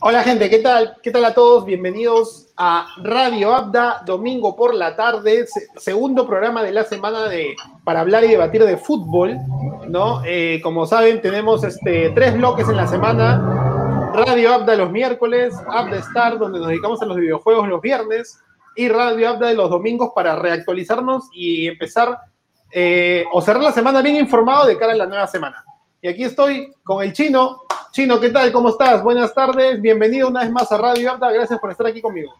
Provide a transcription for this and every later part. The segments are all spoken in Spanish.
Hola gente, ¿qué tal? ¿Qué tal a todos? Bienvenidos a Radio Abda, domingo por la tarde, segundo programa de la semana de, para hablar y debatir de fútbol, ¿no? Eh, como saben, tenemos este, tres bloques en la semana. Radio Abda los miércoles, Abda Star, donde nos dedicamos a los videojuegos los viernes, y Radio Abda de los domingos para reactualizarnos y empezar eh, o cerrar la semana bien informado de cara a la nueva semana. Y aquí estoy con el chino, Chino, ¿qué tal? ¿Cómo estás? Buenas tardes, bienvenido una vez más a Radio Abda, gracias por estar aquí conmigo.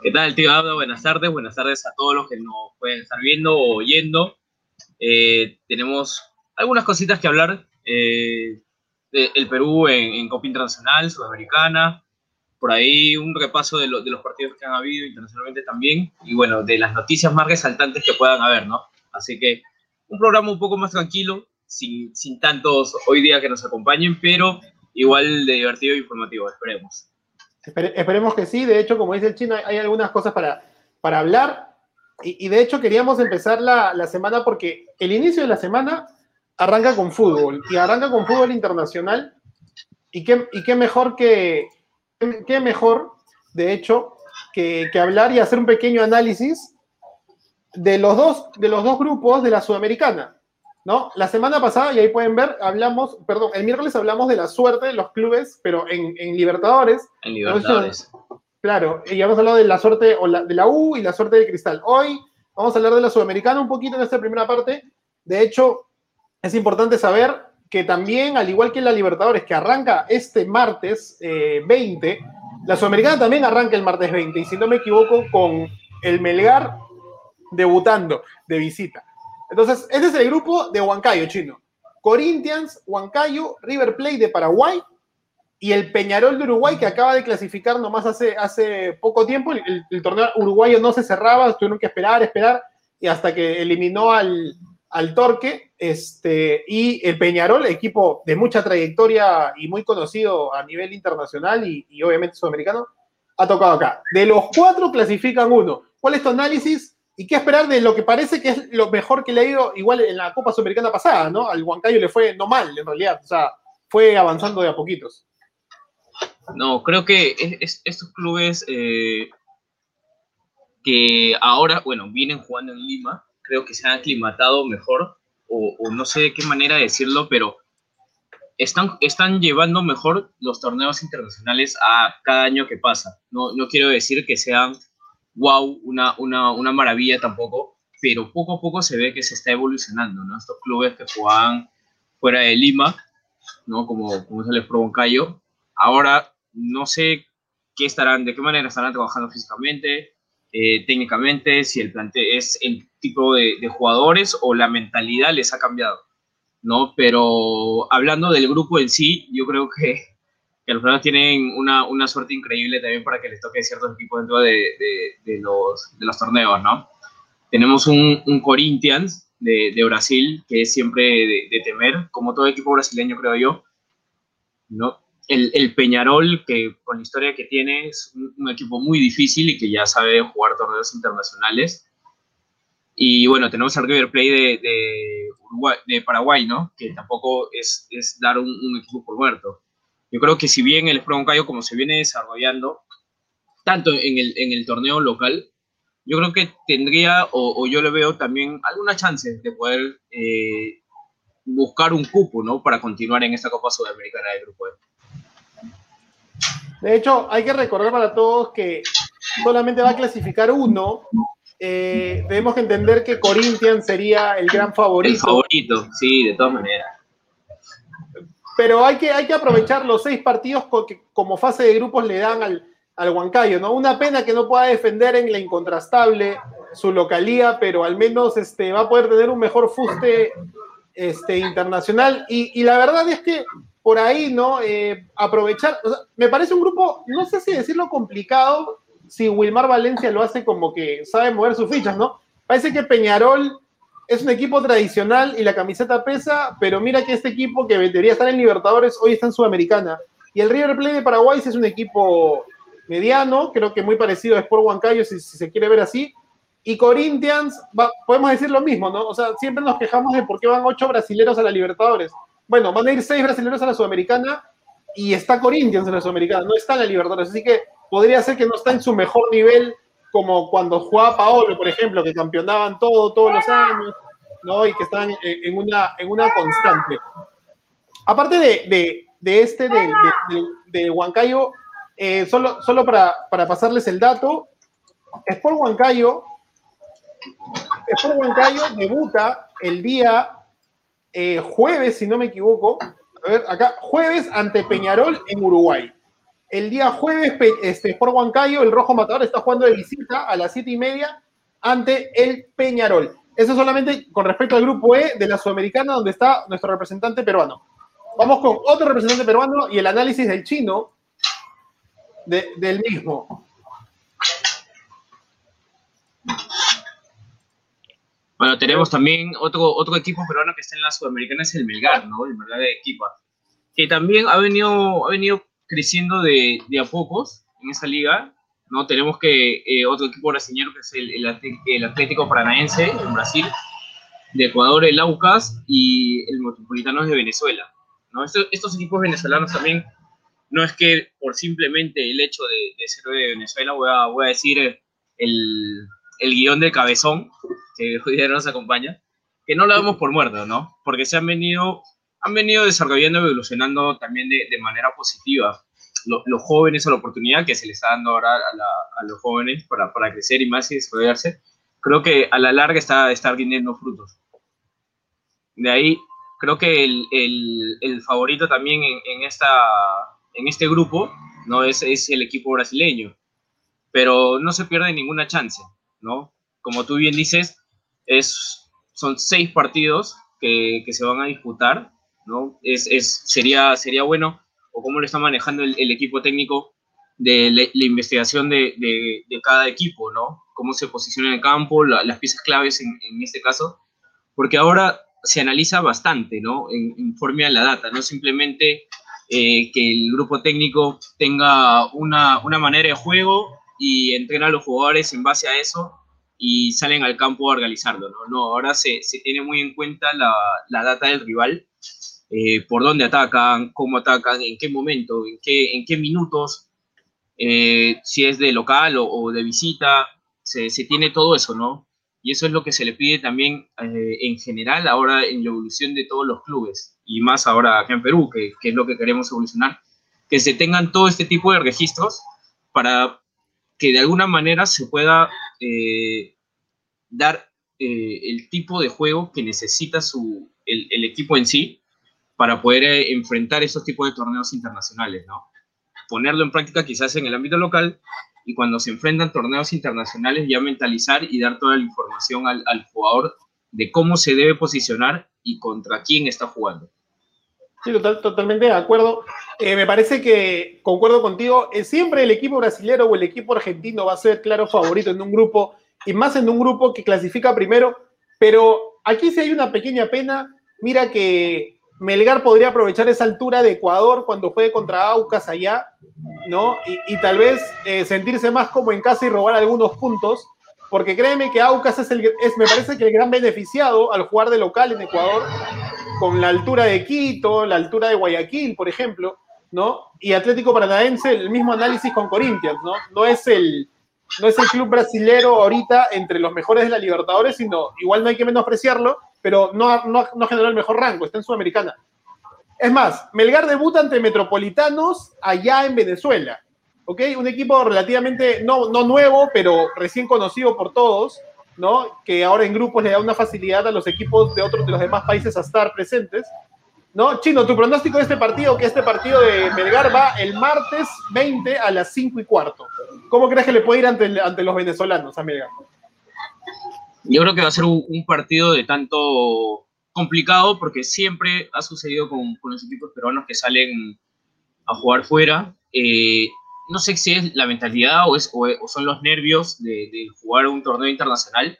¿Qué tal, tío Abda? Buenas tardes, buenas tardes a todos los que nos pueden estar viendo o oyendo. Eh, tenemos algunas cositas que hablar. Eh, el Perú en, Copa Internacional, Sudamericana, por ahí un repaso de, de, los partidos que han habido internacionalmente también, y bueno, de las noticias más resaltantes que puedan haber, ¿no? Así que un programa un poco más tranquilo, sin, sin tantos hoy día que nos acompañen, pero igual de divertido e informativo, esperemos. esperemos que sí, de hecho, como dice el chino, hay algunas cosas para, para hablar. Y, de hecho queríamos empezar la, la, semana porque el inicio de la semana arranca con fútbol y arranca con fútbol internacional. Y qué, y qué mejor que, qué mejor, de hecho, que, que, hablar y hacer un pequeño análisis de los dos, de los dos grupos de la Sudamericana. ¿No? La semana pasada, y ahí pueden ver, hablamos, perdón, el miércoles hablamos de la suerte de los clubes, pero en, Libertadores. En Libertadores. claro, y hemos hablado de la suerte o de la U y la suerte de Cristal. Hoy vamos a hablar de la Sudamericana un poquito en esta primera parte. De hecho, es importante saber que también, al igual que la Libertadores, que arranca este martes 20, eh, la Sudamericana también arranca el martes 20, y si no me equivoco, con el Melgar debutando de visita. Entonces, este es el grupo de Huancayo, chino. Corinthians, Huancayo, River Plate de Paraguay y el Peñarol de Uruguay que acaba de clasificar nomás hace, hace poco tiempo. El, torneo uruguayo no se cerraba, tuvieron que esperar, esperar y hasta que eliminó al, al Torque. Este, y el Peñarol, equipo de mucha trayectoria y muy conocido a nivel internacional y, y obviamente sudamericano, ha tocado acá. De los cuatro clasifican uno. ¿Cuál es tu análisis? ¿Y qué esperar de lo que parece que es lo mejor que le ha ido igual en la Copa Sudamericana pasada, ¿no? Al Huancayo le fue no mal, en realidad, o sea, fue avanzando de a poquitos. No, creo que estos clubes eh, que ahora, bueno, vienen jugando en Lima, creo que se han aclimatado mejor, o, no sé de qué manera decirlo, pero están, están llevando mejor los torneos internacionales a cada año que pasa. No, no quiero decir que sean wow, una, una, una maravilla tampoco, pero poco a poco se ve que se está evolucionando, ¿no? Estos clubes que jugaban fuera de Lima, ¿no? Como, como es el Provoncayo, ahora no sé qué estarán, de qué manera estarán trabajando físicamente, eh, técnicamente, si el plantel es el tipo de, de, jugadores o la mentalidad les ha cambiado, ¿no? Pero hablando del grupo en sí, yo creo que los peruanos tienen una, una, suerte increíble también para que les toque ciertos equipos dentro de, de, los, de los, torneos, ¿no? Tenemos un, un Corinthians de, Brasil que es siempre de, temer, como todo equipo brasileño creo yo, ¿no? El, el, Peñarol, que con la historia que tiene, es un, equipo muy difícil y que ya sabe jugar torneos internacionales. Y bueno, tenemos al River Plate de, Uruguay, de Paraguay, ¿no? Que tampoco es, es dar un, un equipo por muerto yo creo que si bien el Sprong Cayo, como se viene desarrollando, tanto en el, en el torneo local, yo creo que tendría, o, yo le veo también alguna chance de poder eh, buscar un cupo, ¿no? Para continuar en esta Copa Sudamericana del Grupo E. De hecho, hay que recordar para todos que solamente va a clasificar uno. Eh, tenemos que entender que Corinthians sería el gran favorito. El favorito, sí, de todas maneras pero hay que, hay que aprovechar los seis partidos que como fase de grupos le dan al, al Huancayo, ¿no? Una pena que no pueda defender en la incontrastable su localía, pero al menos este, va a poder tener un mejor fuste este, internacional. Y, la verdad es que por ahí, ¿no? Eh, aprovechar, me parece un grupo, no sé si decirlo complicado, si Wilmar Valencia lo hace como que sabe mover sus fichas, ¿no? Parece que Peñarol es un equipo tradicional y la camiseta pesa, pero mira que este equipo que debería estar en Libertadores hoy está en Sudamericana. Y el River Plate de Paraguay es un equipo mediano, creo que muy parecido a Sport Huancayo, si, si se quiere ver así. Y Corinthians, podemos decir lo mismo, ¿no? O sea, siempre nos quejamos de por qué van ocho brasileros a la Libertadores. Bueno, van a ir seis brasileros a la Sudamericana y está Corinthians en la Sudamericana, no está en la Libertadores, así que podría ser que no está en su mejor nivel como cuando jugaba Paolo, por ejemplo, que campeonaban todo, todos los años, ¿no? Y que están en una, en una constante. Aparte de, este, de, de, Huancayo, eh, solo, solo para, para, pasarles el dato, Sport Huancayo, Sport Huancayo debuta el día eh, jueves, si no me equivoco, a ver, acá, jueves ante Peñarol en Uruguay. El día jueves, este, por Huancayo, el Rojo Matador está jugando de visita a las siete y media ante el Peñarol. Eso solamente con respecto al grupo E de la Sudamericana, donde está nuestro representante peruano. Vamos con otro representante peruano y el análisis del chino del mismo. Bueno, tenemos también otro, otro equipo peruano que está en la Sudamericana, es el Melgar, ¿no? El Melgar de equipo. Que también ha venido, ha venido creciendo de, de a pocos en esa liga, ¿no? Tenemos que eh, otro equipo brasileño que es el, el, Atlético Paranaense en Brasil, de Ecuador el Aucas y el Metropolitano de Venezuela, ¿no? Estos, estos, equipos venezolanos también, no es que por simplemente el hecho de, de ser de Venezuela, voy a, voy a decir el, el guion de Cabezón, que hoy día nos acompaña, que no lo damos por muerto, ¿no? Porque se han venido, han venido desarrollando, evolucionando también de, de manera positiva. Los, jóvenes a la oportunidad que se les está dando ahora a, los jóvenes para, para, crecer y más y desarrollarse, creo que a la larga está, está rindiendo frutos. De ahí, creo que el, el, el favorito también en, en, esta, en este grupo no es, es el equipo brasileño, pero no se pierde ninguna chance. ¿no? Como tú bien dices, es, son seis partidos que, se van a disputar, ¿no? Es, sería, sería bueno, o cómo lo está manejando el, equipo técnico de la, investigación de, cada equipo, ¿no? Cómo se posiciona en el campo, las piezas claves en, este caso, porque ahora se analiza bastante, ¿no? En, en a la data, no simplemente eh, que el grupo técnico tenga una, una manera de juego y entrena a los jugadores en base a eso y salen al campo a organizarlo. No, no ahora se, se, tiene muy en cuenta la, la data del rival, eh, por dónde atacan, cómo atacan, en qué momento, en qué, en qué minutos, eh, si es de local o, de visita, se, se, tiene todo eso, ¿no? Y eso es lo que se le pide también eh, en general ahora en la evolución de todos los clubes, y más ahora acá en Perú, que, que es lo que queremos evolucionar, que se tengan todo este tipo de registros para que de alguna manera se pueda eh, dar eh, el tipo de juego que necesita su, el, equipo en sí para poder eh, enfrentar esos tipos de torneos internacionales, ¿no? Ponerlo en práctica quizás en el ámbito local y cuando se enfrentan torneos internacionales ya mentalizar y dar toda la información al, al jugador de cómo se debe posicionar y contra quién está jugando. Sí, totalmente de acuerdo. Eh, me parece que concuerdo contigo. Eh, siempre el equipo brasilero o el equipo argentino va a ser claro favorito en un grupo y más en un grupo que clasifica primero. Pero aquí sí hay una pequeña pena. Mira que Melgar podría aprovechar esa altura de Ecuador cuando juegue contra Aucas allá, ¿no? Y, tal vez eh, sentirse más como en casa y robar algunos puntos. Porque créeme que Aucas es, el, es, me parece que el gran beneficiado al jugar de local en Ecuador con la altura de Quito, la altura de Guayaquil, por ejemplo, ¿no? Y Atlético Paranaense, el mismo análisis con Corinthians, ¿no? No es el, no es el club brasilero ahorita entre los mejores de la Libertadores, sino igual no hay que menospreciarlo, pero no, no, no generó el mejor rango, está en Sudamericana. Es más, Melgar debuta ante Metropolitanos allá en Venezuela, ¿ok? Un equipo relativamente, no, no nuevo, pero recién conocido por todos, ¿no? Que ahora en grupos le da una facilidad a los equipos de otros de los demás países a estar presentes. ¿No? Chino, tu pronóstico de este partido, que este partido de Melgar va el martes 20 a las 5 y cuarto. ¿Cómo crees que le puede ir ante, ante los venezolanos a Melgar? Yo creo que va a ser un, partido de tanto complicado porque siempre ha sucedido con, los equipos peruanos que salen a jugar fuera. Eh, no sé si es la mentalidad o, son los nervios de, jugar un torneo internacional,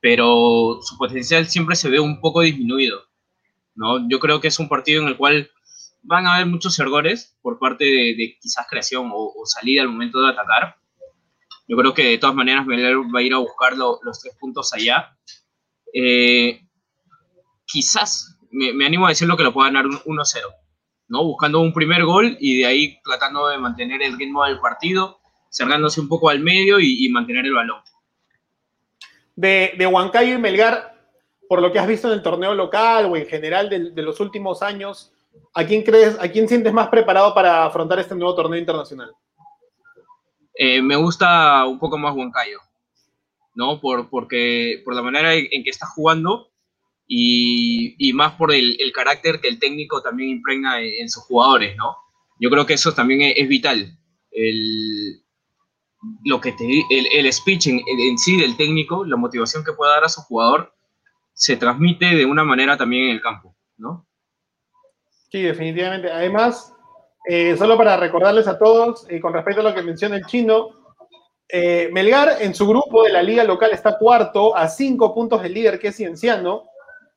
pero su potencial siempre se ve un poco disminuido. ¿no? Yo creo que es un partido en el cual van a haber muchos errores por parte de, quizás creación o, salida al momento de atacar. Yo creo que de todas maneras va a ir a buscar los tres puntos allá. Eh, quizás, me, animo a decirlo que lo pueda ganar 1-0. ¿no? Buscando un primer gol y de ahí tratando de mantener el ritmo del partido, cerrándose un poco al medio y, mantener el balón. De, de Huancayo y Melgar, por lo que has visto en el torneo local o en general de, los últimos años, ¿a quién crees, a quién sientes más preparado para afrontar este nuevo torneo internacional? Eh, me gusta un poco más Huancayo, ¿no? Por, porque, por la manera en que está jugando y, más por el, carácter que el técnico también impregna en, sus jugadores, ¿no? Yo creo que eso también es, vital. El, lo que el, speech en, en, sí del técnico, la motivación que pueda dar a su jugador, se transmite de una manera también en el campo, ¿no? Sí, definitivamente. Además, eh, solo para recordarles a todos, eh, con respecto a lo que menciona el chino, eh, Melgar en su grupo de la liga local está cuarto a cinco puntos del líder que es Cienciano,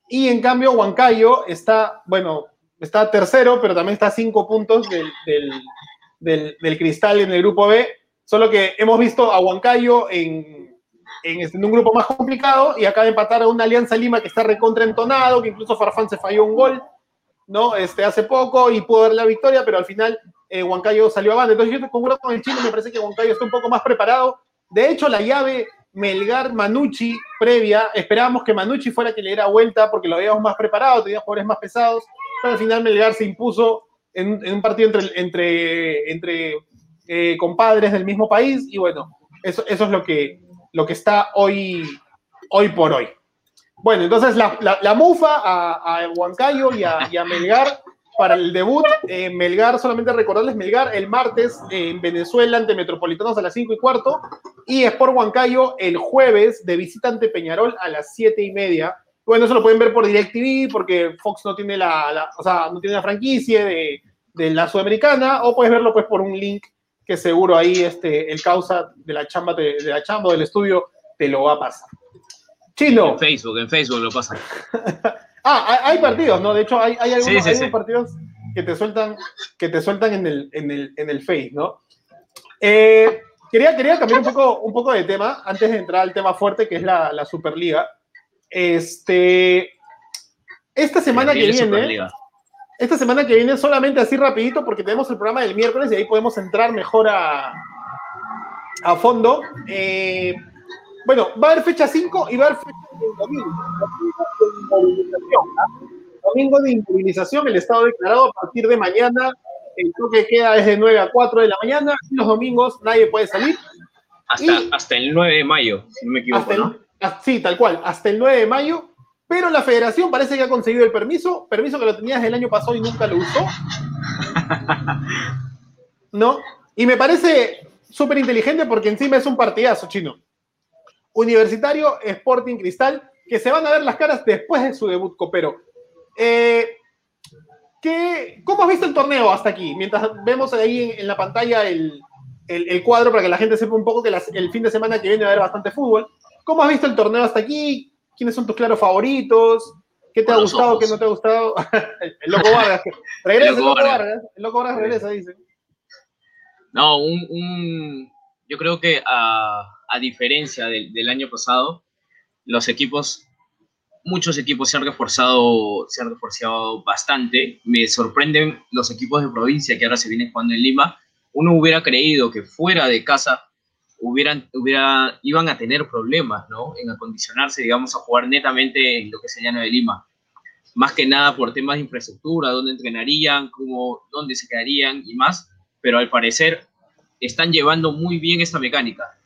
y en cambio Huancayo está, bueno, está tercero, pero también está a cinco puntos del, Cristal en el grupo B, solo que hemos visto a Huancayo en, este, en, un grupo más complicado y acaba de empatar a una Alianza Lima que está recontraentonado, que incluso Farfán se falló un gol, ¿no? Este, hace poco y pudo dar la victoria, pero al final eh, Huancayo salió a banda. Entonces yo concuerdo con el chino, me parece que Huancayo está un poco más preparado. De hecho, la llave Melgar-Manucci previa, esperábamos que Manucci fuera que le diera vuelta porque lo habíamos más preparado, tenía jugadores más pesados, pero al final Melgar se impuso en, un partido entre, entre, entre eh, compadres del mismo país y bueno, eso, eso es lo que, lo que está hoy, hoy por hoy. Bueno, entonces la, mufa a, Huancayo y a, Melgar para el debut. Eh, Melgar, solamente recordarles, Melgar el martes en Venezuela ante Metropolitanos a las 5 y cuarto y Sport Huancayo el jueves de visita ante Peñarol a las 7 y media. Bueno, eso lo pueden ver por DirecTV porque Fox no tiene la, o sea, no tiene la franquicia de, de, la Sudamericana o puedes verlo pues por un link que seguro ahí este, el causa de la chamba, de, la chamba del estudio te lo va a pasar. Chino. En Facebook, en Facebook lo pasa. ah, hay partidos, ¿no? De hecho, hay, hay algunos, partidos que te sueltan, que te sueltan en el, en el, en el Face, ¿no? Eh, quería, quería cambiar un poco, un poco de tema antes de entrar al tema fuerte que es la, la Superliga. Este, esta semana que viene, esta semana que viene solamente así rapidito porque tenemos el programa del miércoles y ahí podemos entrar mejor a, a fondo. Eh, bueno, va a haber fecha 5 y va a haber fecha de domingo. Domingo de inmovilización, el estado declarado a partir de mañana. El toque queda desde 9 a 4 de la mañana. Y los domingos nadie puede salir. Hasta, hasta el 9 de mayo, si no me equivoco. sí, tal cual, hasta el 9 de mayo pero la federación parece que ha conseguido el permiso, permiso que lo tenías el año pasado y nunca lo usó. ¿No? Y me parece súper inteligente porque encima es un partidazo chino. Universitario, Sporting Cristal, que se van a ver las caras después de su debut copero. Eh, ¿Cómo has visto el torneo hasta aquí? Mientras vemos ahí en, la pantalla el, cuadro para que la gente sepa un poco que el fin de semana que viene va a haber bastante fútbol. ¿Cómo has visto el torneo hasta aquí? ¿Quiénes son tus claros favoritos? ¿Qué te ha gustado? ¿Qué no te ha gustado? el loco Vargas. Regresa el loco Vargas. El loco Vargas regresa, dice. No, un, yo creo que a, a diferencia del, año pasado, los equipos, muchos equipos se han reforzado, se han reforzado bastante. Me sorprenden los equipos de provincia que ahora se vienen jugando en Lima. Uno hubiera creído que fuera de casa hubieran, hubiera, iban a tener problemas, ¿no? En acondicionarse, digamos, a jugar netamente en lo que es el llano de Lima. Más que nada por temas de infraestructura, dónde entrenarían, cómo, dónde se quedarían y más. Pero al parecer están llevando muy bien esta mecánica,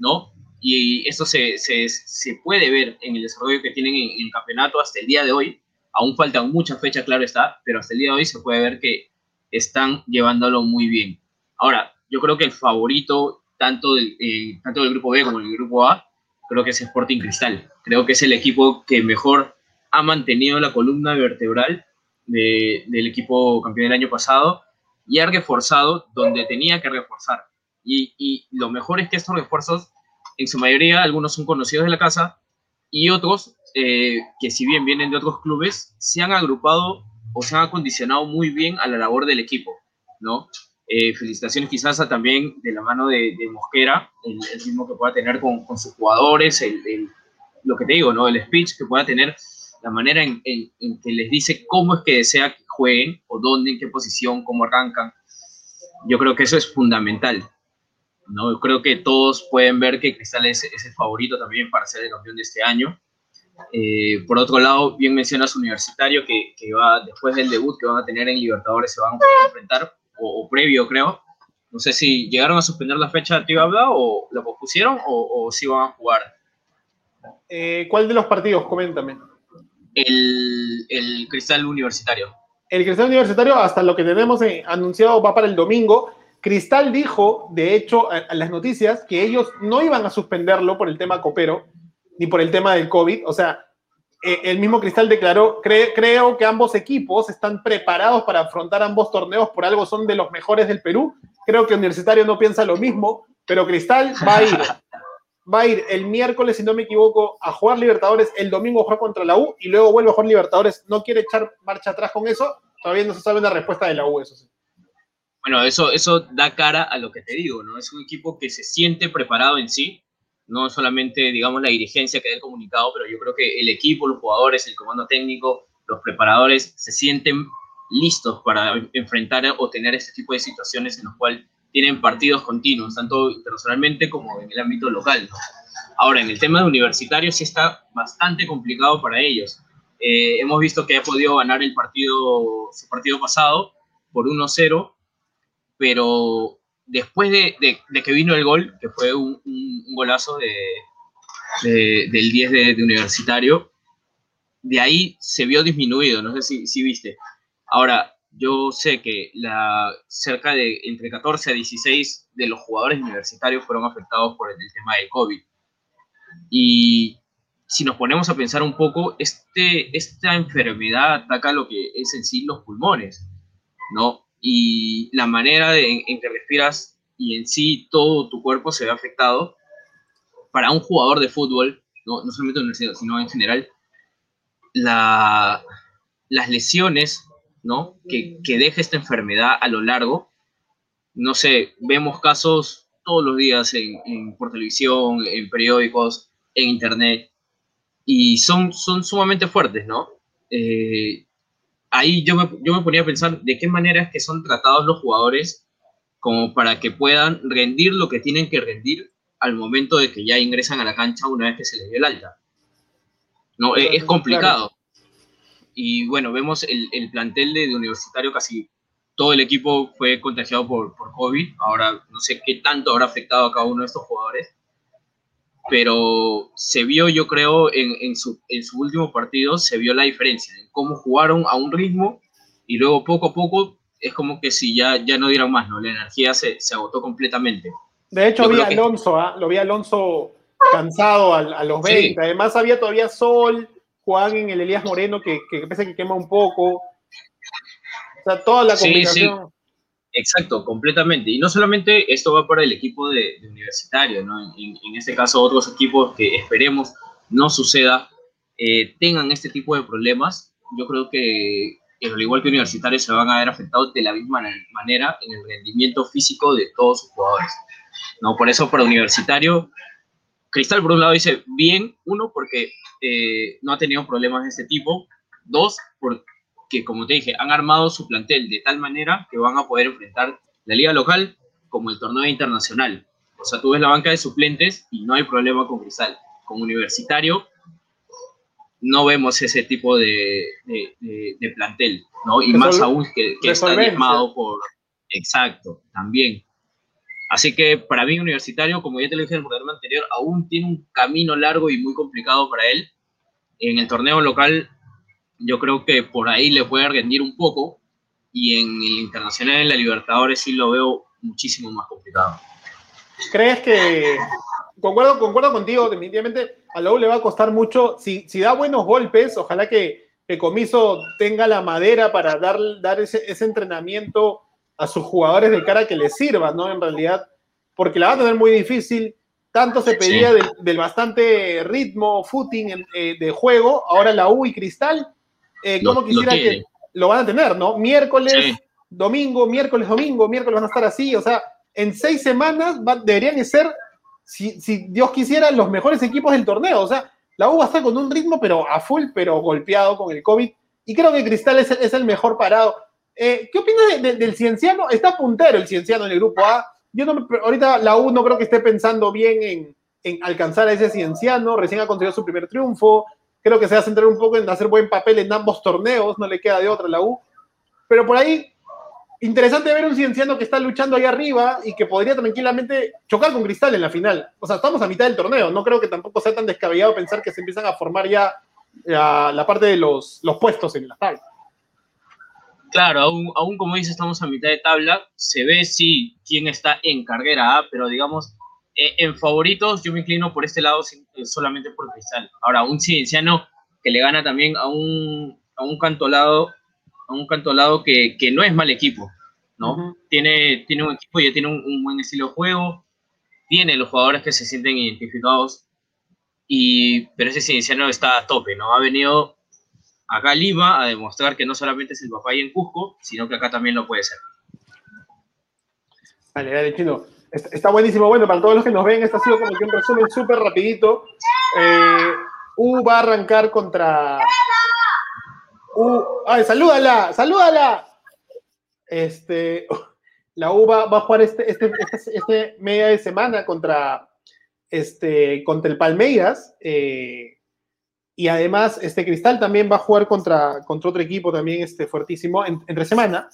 ¿no? Y esto se, se, se puede ver en el desarrollo que tienen en, el campeonato hasta el día de hoy. Aún faltan muchas fechas, claro está, pero hasta el día de hoy se puede ver que están llevándolo muy bien. Ahora, yo creo que el favorito tanto del, eh, tanto del grupo B como del grupo A, creo que es Sporting Cristal. Creo que es el equipo que mejor ha mantenido la columna vertebral del equipo campeón del año pasado y ha reforzado donde tenía que reforzar. Y, y, lo mejor es que estos refuerzos, en su mayoría, algunos son conocidos de la casa y otros, eh, que si bien vienen de otros clubes, se han agrupado o se han acondicionado muy bien a la labor del equipo, ¿no? Eh, felicitaciones quizás a también de la mano de, Mosquera, el, el, ritmo que pueda tener con, con sus jugadores, el, lo que te digo, ¿no? el speech que pueda tener, la manera en, en, que les dice cómo es que desea que jueguen o dónde, en qué posición, cómo arrancan. Yo creo que eso es fundamental. ¿No? Creo que todos pueden ver que Cristal es, es el favorito también para ser el campeón de este año. Eh, por otro lado, bien mencionas Universitario, que, que, va después del debut que van a tener en Libertadores, se van a enfrentar, o, o previo creo. No sé si llegaron a suspender la fecha de habla o la pospusieron o, o si van a jugar. Eh, ¿Cuál de los partidos? Coméntame. El, el, Cristal Universitario. El Cristal Universitario, hasta lo que tenemos eh, anunciado, va para el domingo. Cristal dijo, de hecho, a las noticias, que ellos no iban a suspenderlo por el tema copero, ni por el tema del COVID. O sea, eh, el mismo Cristal declaró, cre creo que ambos equipos están preparados para afrontar ambos torneos, por algo son de los mejores del Perú. Creo que Universitario no piensa lo mismo, pero Cristal va a ir, va a ir el miércoles, si no me equivoco, a jugar Libertadores, el domingo juega contra la U y luego vuelve a jugar Libertadores. No quiere echar marcha atrás con eso, todavía no se sabe la respuesta de la U, eso sí. Bueno, eso, eso da cara a lo que te digo, ¿no? Es un equipo que se siente preparado en sí, no solamente, digamos, la dirigencia que da el comunicado, pero yo creo que el equipo, los jugadores, el comando técnico, los preparadores se sienten listos para enfrentar o tener este tipo de situaciones en los cuales tienen partidos continuos, tanto internacionalmente como en el ámbito local. Ahora, en el tema de universitarios sí está bastante complicado para ellos. Eh, hemos visto que ha podido ganar el partido, su partido pasado por 1-0, pero después de, de, que vino el gol, que fue un, golazo de, del 10 de, Universitario, de ahí se vio disminuido, no sé si, si viste. Ahora, yo sé que la, cerca de entre 14 a 16 de los jugadores universitarios fueron afectados por el, el tema del COVID. Y si nos ponemos a pensar un poco, este, esta enfermedad ataca lo que es en sí los pulmones, ¿no? Y la manera de, en, que respiras y en sí todo tu cuerpo se ve afectado, para un jugador de fútbol, no, no solamente en universidad, sino en general, la, las lesiones ¿no? que, que deja esta enfermedad a lo largo, no sé, vemos casos todos los días en, en, por televisión, en periódicos, en internet, y son, son sumamente fuertes, ¿no? Eh, ahí yo me, yo me ponía a pensar de qué manera es que son tratados los jugadores como para que puedan rendir lo que tienen que rendir al momento de que ya ingresan a la cancha una vez que se les dio el alta. No, es, es complicado. Claro. Y bueno, vemos el, el plantel de, de, universitario, casi todo el equipo fue contagiado por, por COVID. Ahora no sé qué tanto habrá afectado a cada uno de estos jugadores pero se vio, yo creo, en, en, su, en su último partido, se vio la diferencia, en cómo jugaron a un ritmo y luego poco a poco es como que si ya, ya no dieron más, ¿no? La energía se, se agotó completamente. De hecho, vi a Alonso, que... ¿eh? lo vi a Alonso cansado a, a los 20, sí. además había todavía sol, jugaban en el Elías Moreno que, que parece que quema un poco, o sea, toda la combinación. Sí, sí. Exacto, completamente. Y no solamente esto va para el equipo de, universitario, ¿no? En, en, este caso otros equipos que esperemos no suceda, eh, tengan este tipo de problemas. Yo creo que, al igual que universitarios, se van a ver afectados de la misma manera en el rendimiento físico de todos sus jugadores. ¿no? Por eso, para universitario, Cristal, por un lado, dice bien, uno, porque eh, no ha tenido problemas de este tipo, dos, por, que, como te dije, han armado su plantel de tal manera que van a poder enfrentar la liga local como el torneo internacional. O sea, tú ves la banca de suplentes y no hay problema con Cristal. Con Universitario no vemos ese tipo de, de, de, de plantel, ¿no? Y más aún que, que está diezmado por... Exacto, también. Así que para mí Universitario, como ya te lo dije en el programa anterior, aún tiene un camino largo y muy complicado para él. En el torneo local yo creo que por ahí le puede rendir un poco y en el internacional en la Libertadores sí lo veo muchísimo más complicado. ¿Crees que, concuerdo, concuerdo contigo, definitivamente a la U le va a costar mucho, si, si da buenos golpes, ojalá que, que Comiso tenga la madera para dar, dar ese, ese entrenamiento a sus jugadores de cara que les sirva, ¿no? En realidad, porque la va a tener muy difícil, tanto se pedía sí. del, del, bastante ritmo, footing eh, de juego, ahora la U y Cristal eh, como quisiera lo que lo van a tener, ¿no? Miércoles, sí. domingo, miércoles, domingo, miércoles van a estar así, o sea, en seis semanas va, deberían de ser, si, si, Dios quisiera, los mejores equipos del torneo, o sea, la U va a estar con un ritmo, pero a full, pero golpeado con el COVID, y creo que Cristal es, el mejor parado. Eh, ¿Qué opinas del Cienciano? Está puntero el Cienciano en el grupo A. Yo no, ahorita la U no creo que esté pensando bien en, en alcanzar a ese Cienciano, recién ha conseguido su primer triunfo, creo que se va a centrar un poco en hacer buen papel en ambos torneos, no le queda de otra la U, pero por ahí interesante ver un cienciano que está luchando ahí arriba y que podría tranquilamente chocar con Cristal en la final. O sea, estamos a mitad del torneo, no creo que tampoco sea tan descabellado pensar que se empiezan a formar ya, la parte de los, puestos en la tabla. Claro, aún, como dice, estamos a mitad de tabla, se ve sí quién está en carrera A, pero digamos, eh, en favoritos yo me inclino por este lado eh, solamente por Cristal. Ahora, un cienciano que le gana también a un, a un cantolado un cantolado que, que no es mal equipo, ¿no? tiene, tiene un equipo, ya tiene un, buen estilo de juego, tiene los jugadores que se sienten identificados, y, pero ese cienciano está a tope, ¿no? Ha venido acá a Lima a demostrar que no solamente es el papá y en Cusco, sino que acá también lo puede ser. Vale, dale, Chino. Está, buenísimo. Bueno, para todos los que nos ven, este ha sido como que un resumen súper rapidito. Eh, U va a arrancar contra, Uh, ay, salúdala, salúdala. Este, la U va, a jugar este, este, este, este, media de semana contra, este, contra el Palmeiras. Eh, y además, este Cristal también va a jugar contra, contra otro equipo también este, fuertísimo entre semana.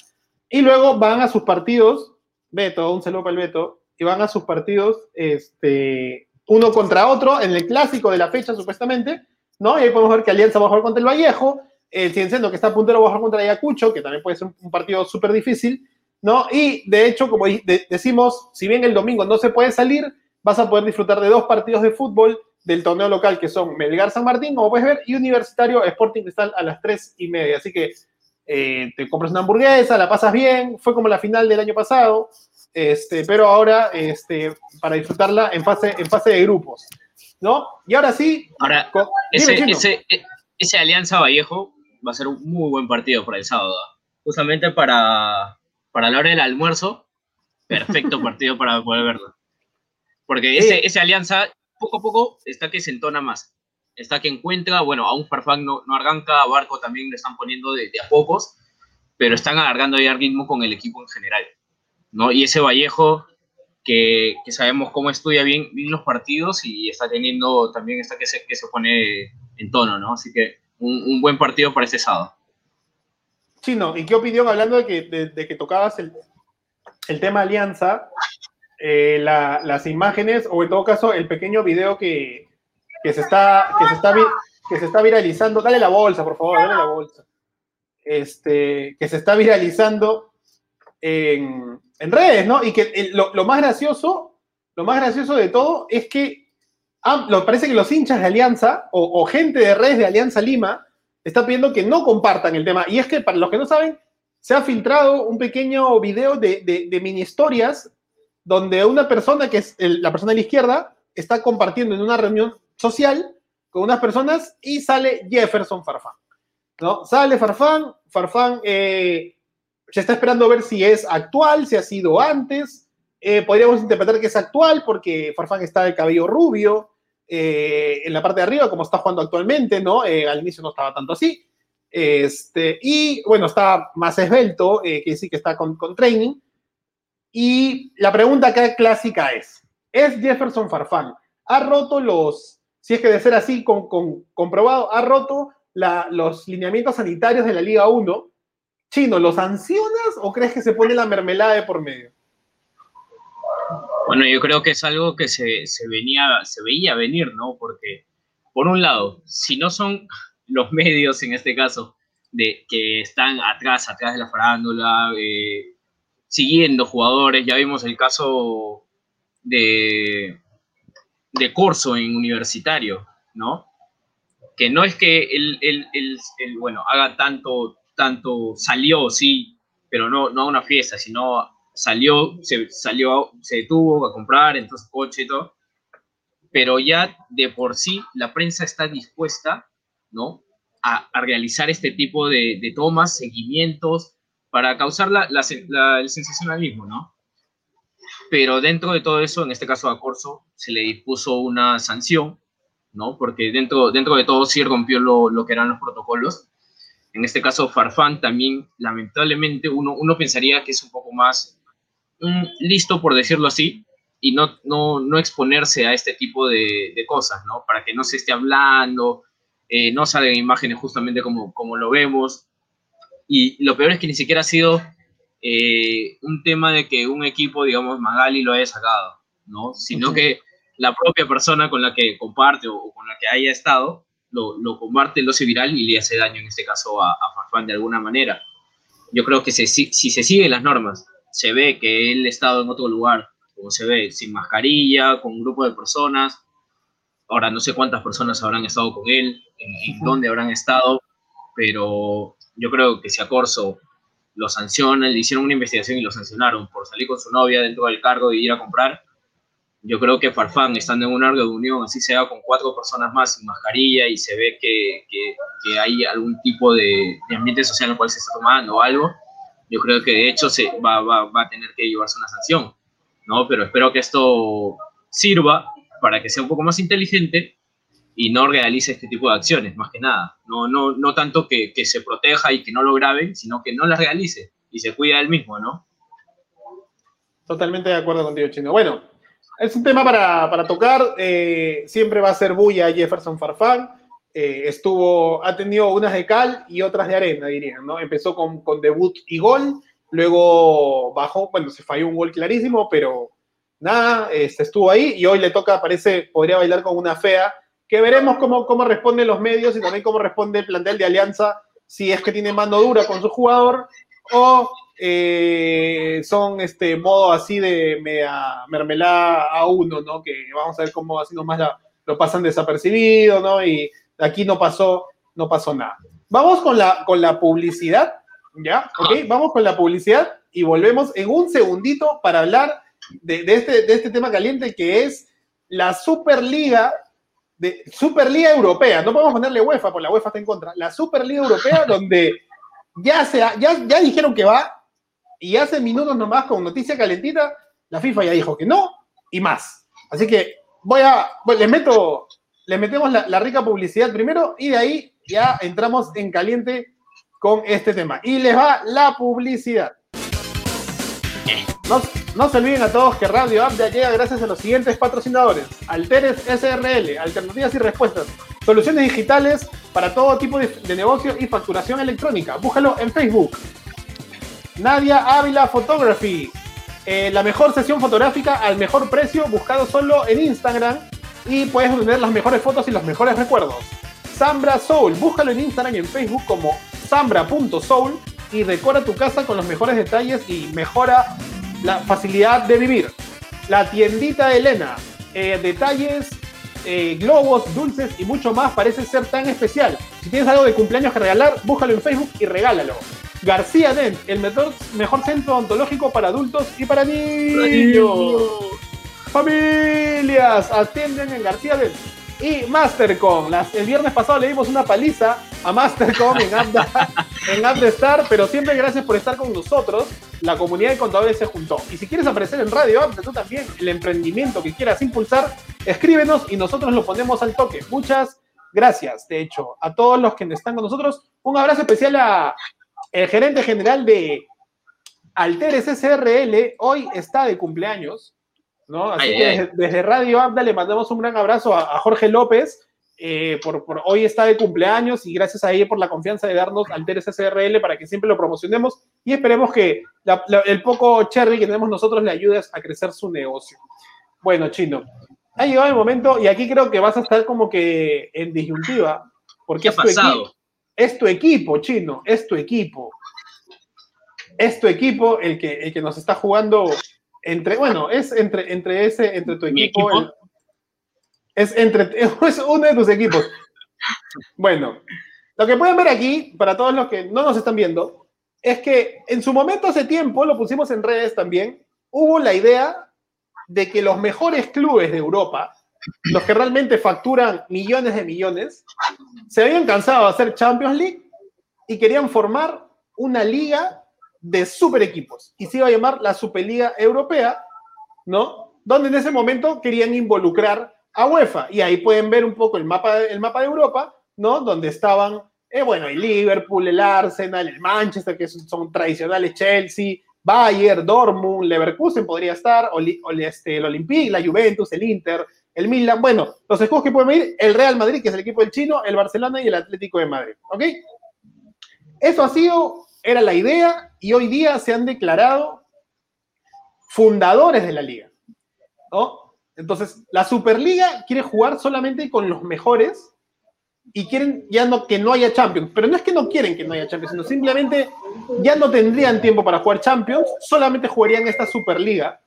Y luego van a sus partidos, Beto, un saludo para el Beto, y van a sus partidos este, uno contra otro en el clásico de la fecha, supuestamente, ¿no? Y ahí podemos ver que Alianza va a jugar contra el Vallejo, el Cienciano que está puntero va a jugar contra Ayacucho, que también puede ser un partido súper difícil, ¿no? Y de hecho, como decimos, si bien el domingo no se puede salir, vas a poder disfrutar de dos partidos de fútbol del torneo local, que son Melgar San Martín, como puedes ver, y Universitario Sporting Cristal a las 3 y media. Así que eh, te compras una hamburguesa, la pasas bien, fue como la final del año pasado, este, pero ahora este, para disfrutarla en fase, en fase de grupos. ¿No? Y ahora sí. Ahora, ese, ese Alianza Vallejo va a ser un muy buen partido para el sábado. Justamente para, para la hora del almuerzo, perfecto partido para poder verlo. Porque ese, ese alianza, poco a poco, está que se entona más. Está que encuentra, bueno, a un Farfán no, no arranca, a Barco también le están poniendo de, a pocos, pero están alargando ya el ritmo con el equipo en general. ¿No? Y ese Vallejo, que, que sabemos cómo estudia bien, bien, los partidos y está teniendo también, está que se, que se pone en tono, ¿no? Así que un, buen partido para este sábado. Chino, ¿y qué opinión hablando de que, de, que tocabas el, el, tema Alianza, eh, las imágenes, o en todo caso, el pequeño video que, que, se, está, que, se, está, que se está viralizando? Dale la bolsa, por favor, dale la bolsa. Este, que se está viralizando en, en redes, ¿no? Y que lo, más gracioso, lo más gracioso de todo es que Ah, parece que los hinchas de Alianza o, gente de redes de Alianza Lima está pidiendo que no compartan el tema. Y es que, para los que no saben, se ha filtrado un pequeño video de, mini historias donde una persona, que es la persona de la izquierda, está compartiendo en una reunión social con unas personas y sale Jefferson Farfán. ¿no? Sale Farfán, Farfán eh, se está esperando ver si es actual, si ha sido antes. Eh, podríamos interpretar que es actual porque Farfán está de cabello rubio, eh, en la parte de arriba, como está jugando actualmente, ¿no? Eh, al inicio no estaba tanto así. Este, y bueno, está más esbelto, eh, que sí que está con, con, training. Y la pregunta acá clásica es, ¿es Jefferson Farfán? ¿Ha roto los, si es que de ser así con, con, comprobado, ha roto los lineamientos sanitarios de la Liga 1? Chino, ¿los sancionas o crees que se pone la mermelada de por medio? Bueno, yo creo que es algo que se, se, venía, se veía venir, ¿no? Porque, por un lado, si no son los medios, en este caso, de, que están atrás, atrás de la farándula, eh, siguiendo jugadores, ya vimos el caso de, de Corso en universitario, ¿no? Que no es que él, bueno, haga tanto, tanto, salió, sí, pero no, no a una fiesta, sino salió, se, salió, se detuvo a comprar, entonces coche y todo, pero ya de por sí la prensa está dispuesta, ¿no? A, realizar este tipo de, tomas, seguimientos, para causar la, el sensacionalismo, ¿no? Pero dentro de todo eso, en este caso a Corso, se le dispuso una sanción, ¿no? Porque dentro, dentro de todo sí rompió lo, lo que eran los protocolos. En este caso Farfán también, lamentablemente, uno, uno pensaría que es un poco más mm, listo, por decirlo así, y no, no, no exponerse a este tipo de, cosas, ¿no? Para que no se esté hablando, eh, no salgan imágenes justamente como, como lo vemos. Y lo peor es que ni siquiera ha sido eh, un tema de que un equipo, digamos, Magali lo haya sacado, ¿no? Sino que la propia persona con la que comparte o, con la que haya estado lo, lo, comparte, lo hace viral y le hace daño en este caso a, a Farfán de alguna manera. Yo creo que si, si se siguen las normas, se ve que él ha estado en otro lugar, como se ve, sin mascarilla, con un grupo de personas. Ahora no sé cuántas personas habrán estado con él, en, dónde habrán estado, pero yo creo que si a Corso lo sancionan, le hicieron una investigación y lo sancionaron por salir con su novia dentro del cargo y ir a comprar, yo creo que Farfán, estando en una reunión, así sea con cuatro personas más sin mascarilla y se ve que, que, hay algún tipo de, ambiente social en el cual se está tomando algo, yo creo que de hecho se va, va, va a tener que llevarse una sanción. ¿no? Pero espero que esto sirva para que sea un poco más inteligente y no realice este tipo de acciones, más que nada. No, no, no tanto que, que se proteja y que no lo graben, sino que no las realice y se cuida él mismo, ¿no? Totalmente de acuerdo contigo, Chino. Bueno, es un tema para, para tocar. Eh, siempre va a ser bulla Jefferson Farfán. Eh, estuvo, ha tenido unas de cal y otras de arena, dirían, ¿no? Empezó con, con debut y gol Luego bajó, bueno, se falló un gol clarísimo, pero nada, este, estuvo ahí y hoy le toca, parece, podría bailar con una fea, que veremos cómo, cómo responden los medios y también cómo responde el plantel de Alianza, si es que tiene mano dura con su jugador o eh, son este modo así de mermelada a uno, ¿no? Que vamos a ver cómo así nomás lo pasan desapercibido, ¿no? Y aquí no pasó, no pasó nada. Vamos con la, con la publicidad ¿Ya? Ok, vamos con la publicidad y volvemos en un segundito para hablar de, este, de este tema caliente que es la Superliga, de, Superliga Europea. No podemos ponerle UEFA, porque la UEFA está en contra. La Superliga Europea, donde ya, se ya, ya dijeron que va y hace minutos nomás con noticia calentita, la FIFA ya dijo que no y más. Así que voy a, les meto, les metemos la, rica publicidad primero y de ahí ya entramos en caliente con este tema. Y les va la publicidad. No, se olviden a todos que Radio App ya llega gracias a los siguientes patrocinadores. Alteres SRL, alternativas y respuestas. Soluciones digitales para todo tipo de, negocio y facturación electrónica. Búscalo en Facebook. Nadia Ávila Photography. Eh, la mejor sesión fotográfica al mejor precio, buscado solo en Instagram. Y puedes tener las mejores fotos y los mejores recuerdos. Sambra Soul, búscalo en Instagram y en Facebook como sambra.soul y decora tu casa con los mejores detalles y mejora la facilidad de vivir. La tiendita de Elena, eh, detalles, eh, globos, dulces y mucho más parece ser tan especial. Si tienes algo de cumpleaños que regalar, búscalo en Facebook y regálalo. García Dent, el mejor, mejor centro odontológico para adultos y para niños. Familias, atienden en García Dent y Mastercom. el viernes pasado le dimos una paliza a Mastercom en Star, pero siempre gracias por estar con nosotros. La comunidad de contadores se juntó. Y si quieres aparecer en Radio App, tú también, el emprendimiento que quieras impulsar, escríbenos y nosotros lo ponemos al toque. Muchas gracias, de hecho, a todos los que están con nosotros. Un abrazo especial a el gerente general de Alteres SRL. Hoy está de cumpleaños. ¿no? Así que Desde, Radio Abda le mandamos un gran abrazo a, Jorge López. Eh, por, hoy está de cumpleaños y gracias a ella por la confianza de darnos Alteres SRL para que siempre lo promocionemos y esperemos que el poco cherry que tenemos nosotros le ayude a crecer su negocio. Bueno, Chino, ha llegado el momento y aquí creo que vas a estar como que en disyuntiva porque es tu, equipo, es tu equipo, Chino, es tu equipo. Es tu equipo el que, el que nos está jugando entre, bueno, es entre, entre ese, entre tu equipo. es entre, es uno de tus equipos. Bueno, lo que pueden ver aquí, para todos los que no nos están viendo, es que en su momento hace tiempo, lo pusimos en redes también, hubo la idea de que los mejores clubes de Europa, los que realmente facturan millones de millones, se habían cansado de hacer Champions League y querían formar una liga de super equipos y se iba a llamar la Superliga Europea, ¿no? Donde en ese momento querían involucrar a UEFA y ahí pueden ver un poco el mapa, el mapa de Europa, ¿no? Donde estaban Eh, bueno, el Liverpool, el Arsenal, el Manchester, que son, tradicionales Chelsea, Bayern, Dortmund, Leverkusen podría estar, o, este, el Olympique, la Juventus, el Inter, el Milan. Bueno, los escudos que pueden venir, el Real Madrid, que es el equipo del chino, el Barcelona y el Atlético de Madrid. ¿Ok? Eso ha sido, era la idea, y hoy día se han declarado fundadores de la liga. ¿no? Entonces, la Superliga quiere jugar solamente con los mejores y quieren ya no que no haya Champions, pero no es que no quieren que no haya Champions, sino simplemente ya no tendrían tiempo para jugar Champions, solamente jugarían esta Superliga,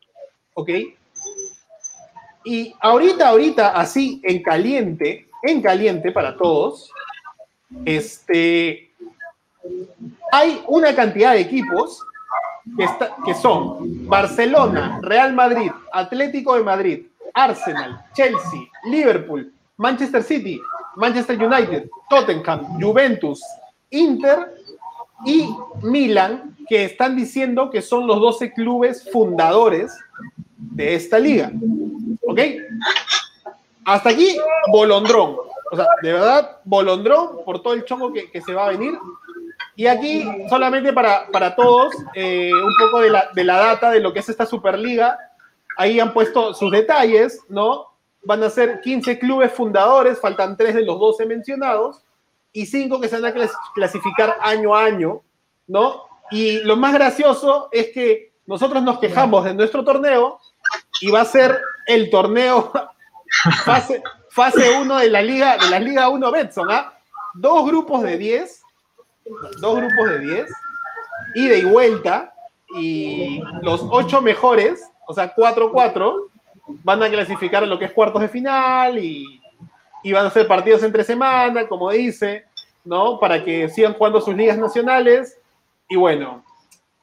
¿ok? Y ahorita, ahorita, así en caliente, en caliente para todos, este, hay una cantidad de equipos que, que son Barcelona, Real Madrid, Atlético de Madrid, Arsenal, Chelsea, Liverpool, Manchester City, Manchester United, Tottenham, Juventus, Inter y Milan, que están diciendo que son los 12 clubes fundadores de esta liga. ¿Ok? Hasta aquí, bolondrón. O sea, de verdad, bolondrón por todo el chongo que, se va a venir. Y aquí, solamente para, para todos, eh, un poco de la, de la data de lo que es esta Superliga. Ahí han puesto sus detalles, ¿no? van a ser 15 clubes fundadores, faltan 3 de los 12 mencionados, y 5 que se van a clasificar año a año, ¿no? Y lo más gracioso es que nosotros nos quejamos de nuestro torneo y va a ser el torneo fase, fase 1 de la Liga, de la Liga 1 Betson, ¿ah? Dos grupos de 10, dos grupos de 10, ida y vuelta, y los 8 mejores, o sea, 4-4, van a clasificar a lo que es cuartos de final y, van a ser partidos entre semana, como dice, ¿no? Para que sigan jugando sus ligas nacionales. Y bueno,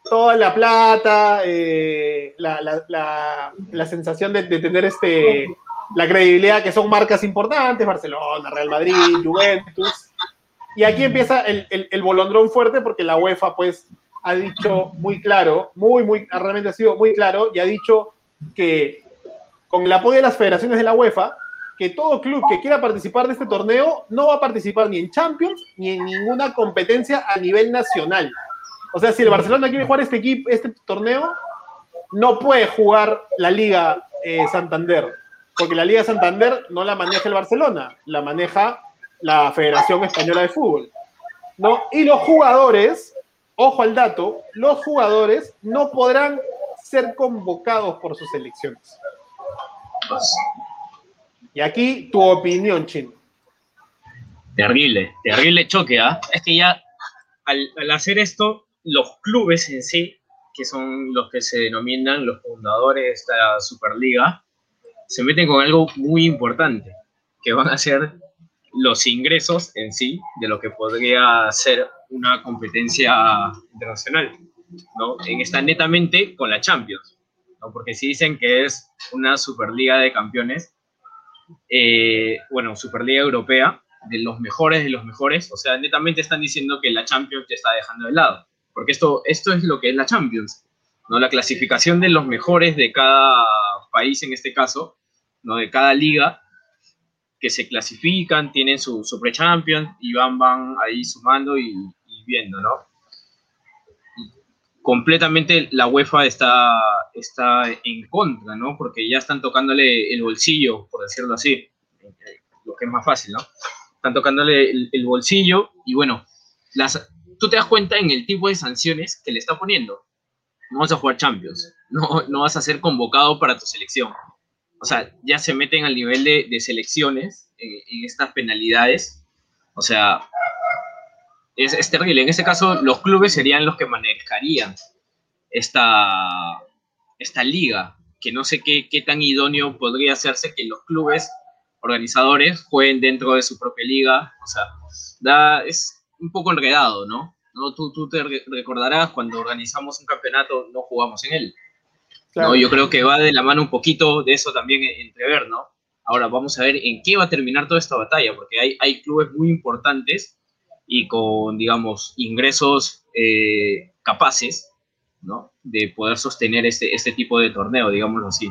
toda la plata, eh, la, sensación de, tener este, la credibilidad que son marcas importantes, Barcelona, Real Madrid, Juventus. Y aquí empieza el, el, bolondrón fuerte porque la UEFA pues ha dicho muy claro, muy, muy, realmente ha sido muy claro y ha dicho que con el apoyo de las federaciones de la UEFA, que todo club que quiera participar de este torneo no va a participar ni en Champions ni en ninguna competencia a nivel nacional. O sea, si el Barcelona quiere jugar este, equipo, este torneo, no puede jugar la Liga eh, Santander, porque la Liga Santander no la maneja el Barcelona, la maneja la Federación Española de Fútbol. ¿no? Y los jugadores, ojo al dato, los jugadores no podrán ser convocados por sus selecciones. Y aquí tu opinión, Chino. Terrible, terrible choque, ¿ah? Es que ya al, hacer esto, los clubes en sí, que son los que se denominan los fundadores de esta Superliga, se meten con algo muy importante, que van a ser los ingresos en sí de lo que podría ser una competencia internacional, ¿no? En netamente con la Champions porque si dicen que es una Superliga de Campeones, eh, bueno, Superliga Europea, de los mejores de los mejores, o sea, netamente están diciendo que la Champions te está dejando de lado, porque esto, esto es lo que es la Champions, ¿no? La clasificación de los mejores de cada país, en este caso, ¿no? De cada liga, que se clasifican, tienen su, su pre-champions y van, van ahí sumando y, y viendo, ¿no? completamente la UEFA está, está en contra, ¿no? Porque ya están tocándole el bolsillo, por decirlo así, lo que es más fácil, ¿no? Están tocándole el, bolsillo y bueno, las, tú te das cuenta en el tipo de sanciones que le está poniendo. No vas a jugar Champions, no, no vas a ser convocado para tu selección. O sea, ya se meten al nivel de, de selecciones en, en estas penalidades. O sea, es, terrible. En este caso, los clubes serían los que manejarían esta, esta liga, que no sé qué, qué tan idóneo podría hacerse que los clubes organizadores jueguen dentro de su propia liga. O sea, da, es un poco enredado, ¿no? ¿No? Tú, tú te recordarás cuando organizamos un campeonato, no jugamos en él. ¿no? Yo creo que va de la mano un poquito de eso también entrever, ¿no? Ahora vamos a ver en qué va a terminar toda esta batalla, porque hay, hay clubes muy importantes y con, digamos, ingresos eh, capaces, ¿no? De poder sostener este, este tipo de torneo, digámoslo así.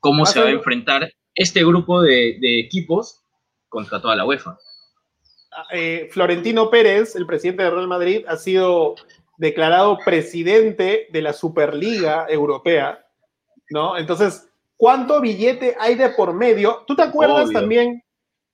¿Cómo se va a enfrentar este grupo de, equipos contra toda la UEFA? Eh, Florentino Pérez, el presidente de Real Madrid, ha sido declarado presidente de la Superliga Europea, ¿no? Entonces, ¿cuánto billete hay de por medio? ¿Tú te acuerdas también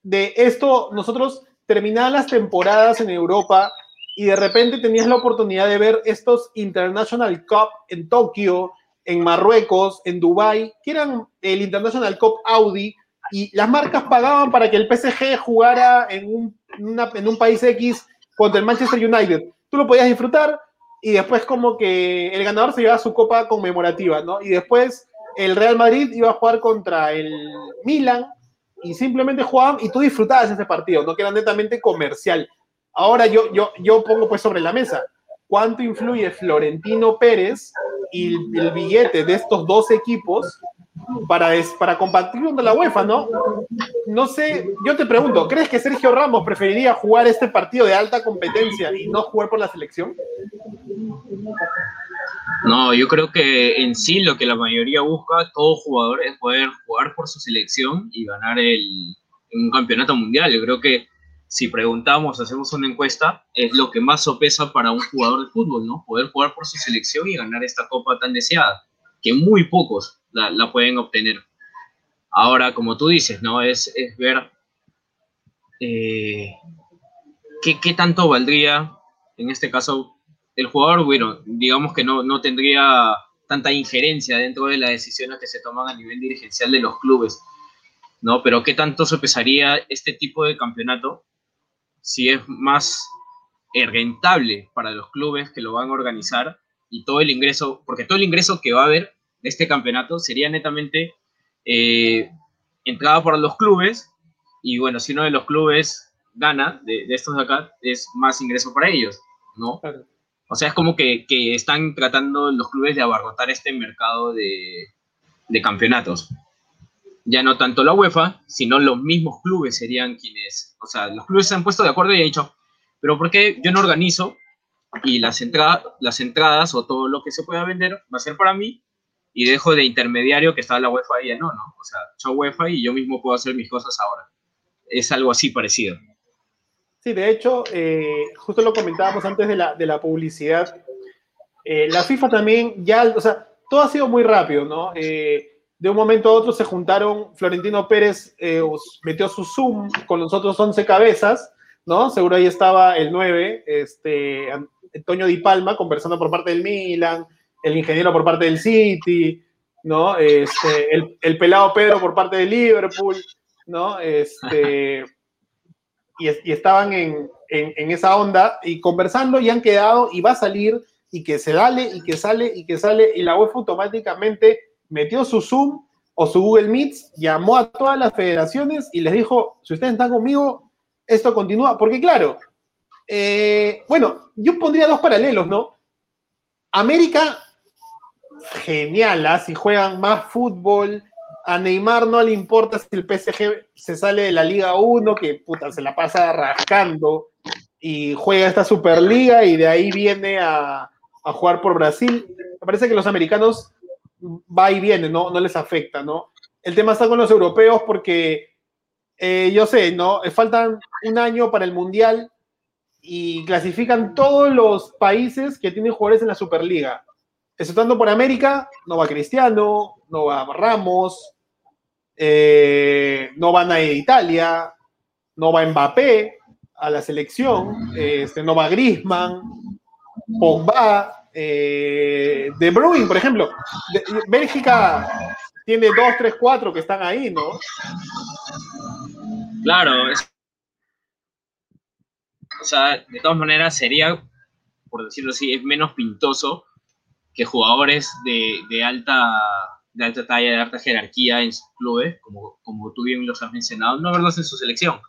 de esto? Nosotros terminaban las temporadas en Europa y de repente tenías la oportunidad de ver estos International Cup en Tokio, en Marruecos, en Dubai, que eran el International Cup Audi, y las marcas pagaban para que el PSG jugara en un, en un país X contra el Manchester United. Tú lo podías disfrutar y después como que el ganador se llevaba su copa conmemorativa, ¿no? Y después el Real Madrid iba a jugar contra el Milan y simplemente jugaban y tú disfrutabas ese partido, no que era netamente comercial. Ahora yo, yo, yo pongo pues sobre la mesa, ¿cuánto influye Florentino Pérez y el, billete de estos dos equipos para, para compartir con la UEFA, ¿no? No sé, yo te pregunto, ¿crees que Sergio Ramos preferiría jugar este partido de alta competencia y no jugar por la selección? No, yo creo que en sí lo que la mayoría busca, todo jugador, es poder jugar por su selección y ganar el, un campeonato mundial. Yo creo que si preguntamos, hacemos una encuesta, es lo que más sopesa para un jugador de fútbol, ¿no? Poder jugar por su selección y ganar esta copa tan deseada, que muy pocos la, pueden obtener. Ahora, como tú dices, ¿no? Es, es ver eh, qué, qué, tanto valdría, en este caso, el jugador, bueno, digamos que no, no tendría tanta injerencia dentro de las decisiones que se toman a nivel dirigencial de los clubes, ¿no? Pero qué tanto sopesaría este tipo de campeonato si es más rentable para los clubes que lo van a organizar y todo el ingreso, porque todo el ingreso que va a haber de este campeonato sería netamente eh, entrada para los clubes. Y bueno, si uno de los clubes gana de, estos de acá, es más ingreso para ellos, ¿no? O sea, es como que, están tratando los clubes de abarrotar este mercado de, de campeonatos. Ya no tanto la UEFA, sino los mismos clubes serían quienes, o sea, los clubes se han puesto de acuerdo y han dicho, pero ¿por qué yo no organizo y las, entradas las entradas o todo lo que se pueda vender va a ser para mí y dejo de intermediario que está la UEFA y ya no, ¿no? O sea, chao UEFA y yo mismo puedo hacer mis cosas ahora. Es algo así parecido. Sí, de hecho, eh, justo lo comentábamos antes de la, de la publicidad. Eh, la FIFA también ya, o sea, todo ha sido muy rápido, ¿no? Eh, de un momento a otro se juntaron, Florentino Pérez eh, metió su Zoom con los otros 11 cabezas, ¿no? Seguro ahí estaba el 9, este, Antonio Di Palma conversando por parte del Milan, el ingeniero por parte del City, ¿no? Este, el, pelado Pedro por parte del Liverpool, ¿no? Este, y, estaban en, en, esa onda y conversando y han quedado y va a salir y que se dale y que sale y que sale y la UEFA automáticamente metió su Zoom o su Google Meets, llamó a todas las federaciones y les dijo, si ustedes están conmigo, esto continúa. Porque claro, eh, bueno, yo pondría dos paralelos, ¿no? América, genial, ¿ah? si juegan más fútbol, a Neymar no le importa si el PSG se sale de la Liga 1, que puta, se la pasa rascando y juega esta Superliga y de ahí viene a, jugar por Brasil. Me parece que los americanos va y viene, ¿no? No les afecta, ¿no? El tema está con los europeos porque eh, yo sé, ¿no? Faltan un año para el Mundial y clasifican todos los países que tienen jugadores en la Superliga. Exceptando por América, no va Cristiano, no va Ramos, eh, no van a Italia, no va Mbappé a la selección, este, no va Griezmann, Pogba, eh, de Bruyne, por ejemplo. Bélgica tiene dos, tres, cuatro que están ahí, ¿no? Claro. O sea, de todas maneras sería, por decirlo así, es menos pintoso que jugadores de, alta de alta talla, de alta jerarquía en sus clubes, como, como tú bien los has mencionado, no verlos en su selección.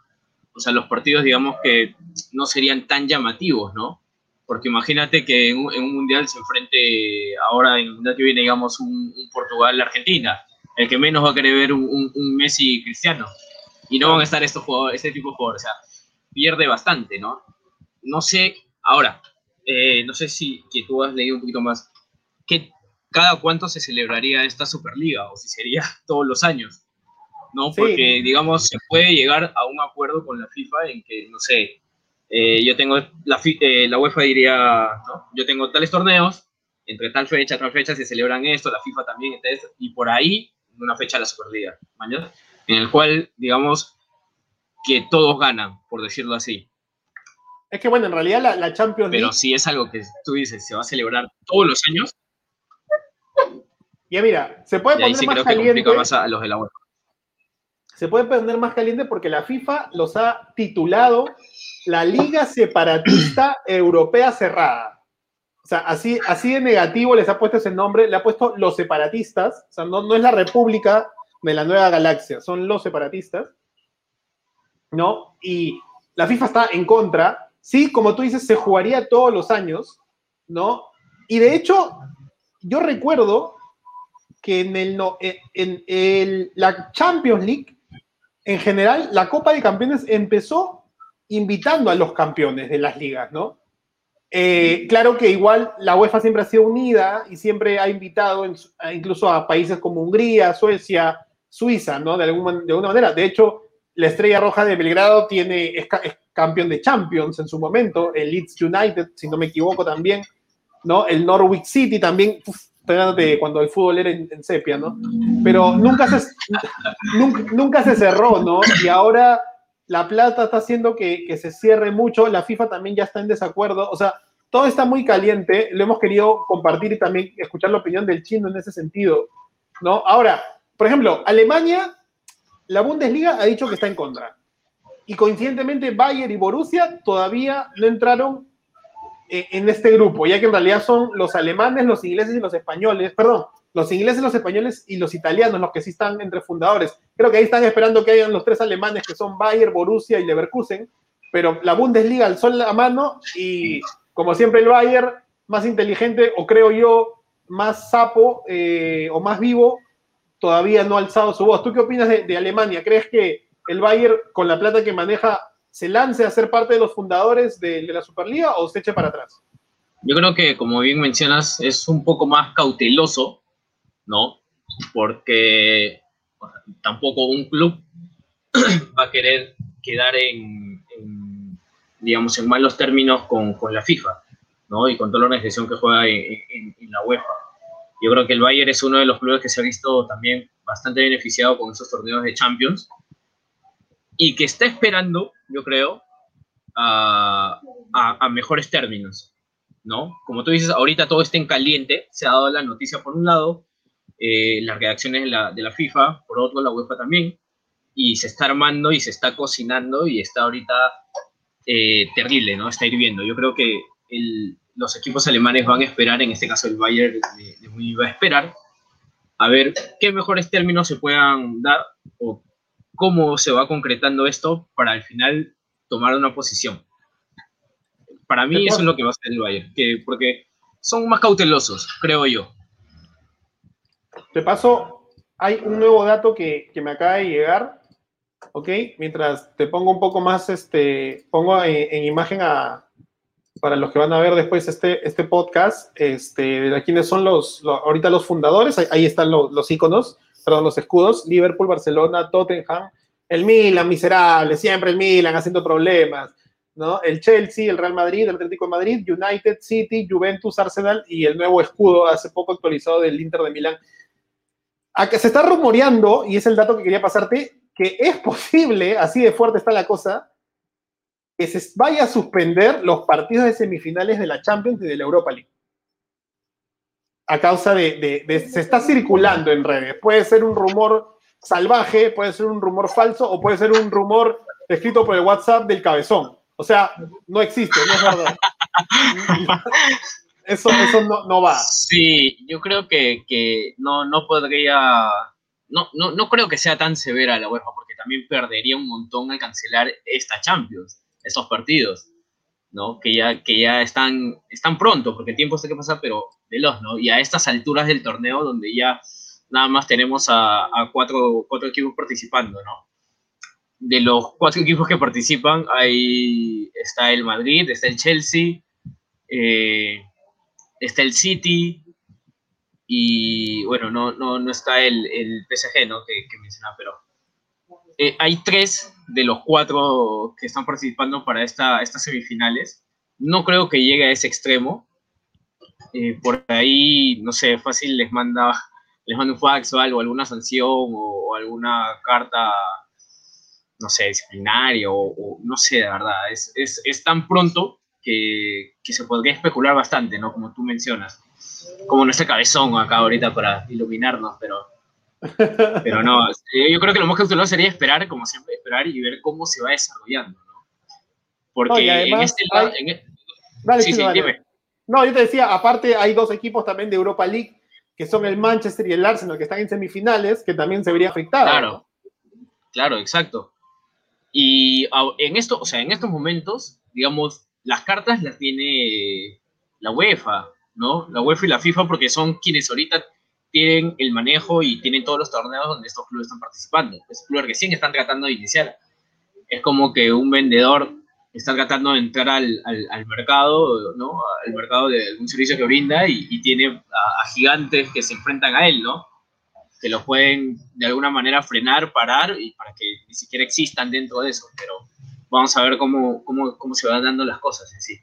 O sea, los partidos, digamos que no serían tan llamativos, ¿no? porque imagínate que en un, mundial se enfrente ahora en el mundial que viene, digamos, un, Portugal-Argentina, el que menos va a querer ver un, Messi Cristiano. Y no van a estar estos jugadores, este tipo de jugadores. O sea, pierde bastante, ¿no? No sé, ahora, eh, no sé si que tú has leído un poquito más, ¿qué, ¿cada cuánto se celebraría esta Superliga? O si sería todos los años, ¿no? Porque, digamos, se puede llegar a un acuerdo con la FIFA en que, no sé, eh, yo tengo, la, eh, la UEFA diría, yo tengo tales torneos, entre tal fecha, tal fecha se celebran esto, la FIFA también, y por ahí una fecha de la Superliga, en el cual, digamos, que todos ganan, por decirlo así. Es que bueno, en realidad la, la Champions League... Pero si es algo que tú dices, se va a celebrar todos los años. Ya mira, se puede poner más caliente. a los de la UEFA. Se puede poner más caliente porque la FIFA los ha titulado la Liga Separatista Europea Cerrada. O sea, así, así de negativo les ha puesto ese nombre, le ha puesto los separatistas, o sea, no, no es la República de la Nueva Galaxia, son los separatistas, ¿no? Y la FIFA está en contra, sí, como tú dices, se jugaría todos los años, ¿no? Y de hecho, yo recuerdo que en, el, en el, la Champions League, en general, la Copa de Campeones empezó invitando a los campeones de las ligas, ¿no? Eh, claro que igual la UEFA siempre ha sido unida y siempre ha invitado incluso a países como Hungría, Suecia, Suiza, ¿no? De, alguna, de alguna manera. De hecho, la Estrella Roja de Belgrado tiene, es, campeón de Champions en su momento, el Leeds United, si no me equivoco también, ¿no? El Norwich City también, espérate, cuando el fútbol era en, sepia, ¿no? Pero nunca se, nunca, se cerró, ¿no? Y ahora la plata está haciendo que, se cierre mucho, la FIFA también ya está en desacuerdo, o sea, todo está muy caliente, lo hemos querido compartir y también escuchar la opinión del chino en ese sentido, ¿no? Ahora, por ejemplo, Alemania, la Bundesliga ha dicho que está en contra. Y coincidentemente Bayern y Borussia todavía no entraron eh, en este grupo, ya que en realidad son los alemanes, los ingleses y los españoles, perdón, los ingleses, los españoles y los italianos, los que sí están entre fundadores. Creo que ahí están esperando que hayan los tres alemanes que son Bayern, Borussia y Leverkusen, pero la Bundesliga alzó la mano y como siempre el Bayern, más inteligente o creo yo, más sapo eh, o más vivo, todavía no ha alzado su voz. ¿Tú qué opinas de, Alemania? ¿Crees que el Bayern, con la plata que maneja, se lance a ser parte de los fundadores de la Superliga o se eche para atrás? Yo creo que, como bien mencionas, es un poco más cauteloso ¿no? Porque tampoco un club va a querer quedar en, digamos, en malos términos con, la FIFA, ¿no? Y con toda la organización que juega en, la UEFA. Yo creo que el Bayern es uno de los clubes que se ha visto también bastante beneficiado con esos torneos de Champions y que está esperando, yo creo, a, a, mejores términos, ¿no? Como tú dices, ahorita todo está en caliente, se ha dado la noticia por un lado, eh, las reacciones de la, de la, FIFA, por otro la UEFA también, y se está armando y se está cocinando y está ahorita eh, terrible, ¿no? Está hirviendo. Yo creo que el, los equipos alemanes van a esperar, en este caso el Bayern de, de va a esperar, a ver qué mejores términos se puedan dar o cómo se va concretando esto para al final tomar una posición. Para mí eso es lo que va a hacer el Bayern, que, porque son más cautelosos, creo yo. Te paso, hay un nuevo dato que, me acaba de llegar, ¿ok? Mientras te pongo un poco más, este, pongo en, imagen a, para los que van a ver después este, este podcast, este, quiénes son los, ahorita los fundadores, ahí, están los, los iconos, perdón, los escudos, Liverpool, Barcelona, Tottenham, el Milan, miserable, siempre el Milan haciendo problemas, ¿no? El Chelsea, el Real Madrid, el Atlético de Madrid, United, City, Juventus, Arsenal y el nuevo escudo hace poco actualizado del Inter de Milán a que se está rumoreando, y es el dato que quería pasarte, que es posible, así de fuerte está la cosa, que se vaya a suspender los partidos de semifinales de la Champions y de la Europa League. A causa de, se está circulando en redes. Puede ser un rumor salvaje, puede ser un rumor falso o puede ser un rumor escrito por el WhatsApp del cabezón. O sea, no existe, no es verdad. Eso, eso no, no, va. Sí, yo creo que, que no, no podría. No, no, no, creo que sea tan severa la UEFA, porque también perdería un montón al cancelar esta Champions, estos partidos, ¿no? Que ya, que ya están, están pronto, porque el tiempo está que pasa, pero veloz, ¿no? Y a estas alturas del torneo, donde ya nada más tenemos a, a cuatro, cuatro equipos participando, ¿no? De los cuatro equipos que participan, ahí está el Madrid, está el Chelsea, eh, está el City y bueno, no, no, no está el, el PSG, ¿no? Que, que mencionaba, pero eh, hay tres de los cuatro que están participando para esta, estas semifinales. No creo que llegue a ese extremo. Eh, por ahí, no sé, fácil les manda, les manda un fax o alguna sanción o, alguna carta, no sé, disciplinaria o, no sé, de verdad. Es, es, es tan pronto que, que, se podría especular bastante, ¿no? Como tú mencionas. Como nuestro cabezón acá ahorita para iluminarnos, pero pero no, yo creo que lo más cauteloso sería esperar, como siempre, esperar y ver cómo se va desarrollando, ¿no? Porque en este lado... E-, no, yo te decía, aparte hay dos equipos también de Europa League, que son el Manchester y el Arsenal, que están en semifinales, que también se vería afectado. Claro, claro, exacto. Y en esto, o sea, en estos momentos, digamos, las cartas las tiene la UEFA, ¿no? La UEFA y la FIFA, porque son quienes ahorita tienen el manejo y tienen todos los torneos donde estos clubes están participando. Es clubes recién están tratando de iniciar. Es como que un vendedor está tratando de entrar al, al, mercado, ¿no? Al mercado de algún servicio que brinda y, tiene a, gigantes que se enfrentan a él, ¿no? Que los pueden de alguna manera frenar, parar y para que ni siquiera existan dentro de eso. Pero vamos a ver cómo, cómo, cómo se van dando las cosas en sí.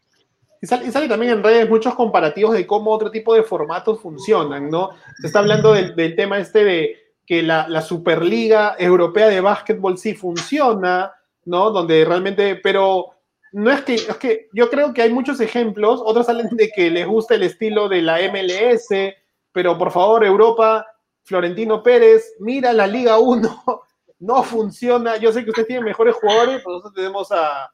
Y sale, también en redes muchos comparativos de cómo otro tipo de formatos funcionan, ¿no? Se está hablando del, tema este de que la, Superliga Europea de Básquetbol sí funciona, ¿no? Donde realmente, pero no es que, es que yo creo que hay muchos ejemplos, otros salen de que les gusta el estilo de la MLS, pero por favor, Europa, Florentino Pérez, mira la Liga 1, no funciona. Yo sé que ustedes tienen mejores jugadores, nosotros tenemos a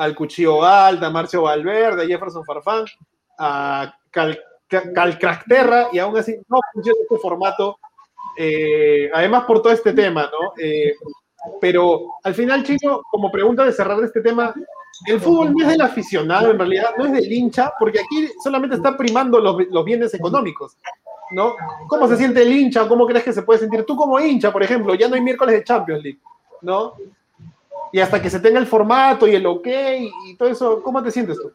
al Cuchillo Alta, a Marcio Valverde, a Jefferson Farfán, a Cal, y aún así no funciona este formato, eh, además por todo este tema, ¿no? Eh, pero al final, chico, como pregunta de cerrar este tema, el fútbol no es del aficionado, en realidad, no es del hincha, porque aquí solamente está primando los, los bienes económicos, ¿no? ¿Cómo se siente el hincha? ¿Cómo crees que se puede sentir tú como hincha, por ejemplo? Ya no hay miércoles de Champions League, ¿no? Y hasta que se tenga el formato y el ok y todo eso, ¿cómo te sientes tú?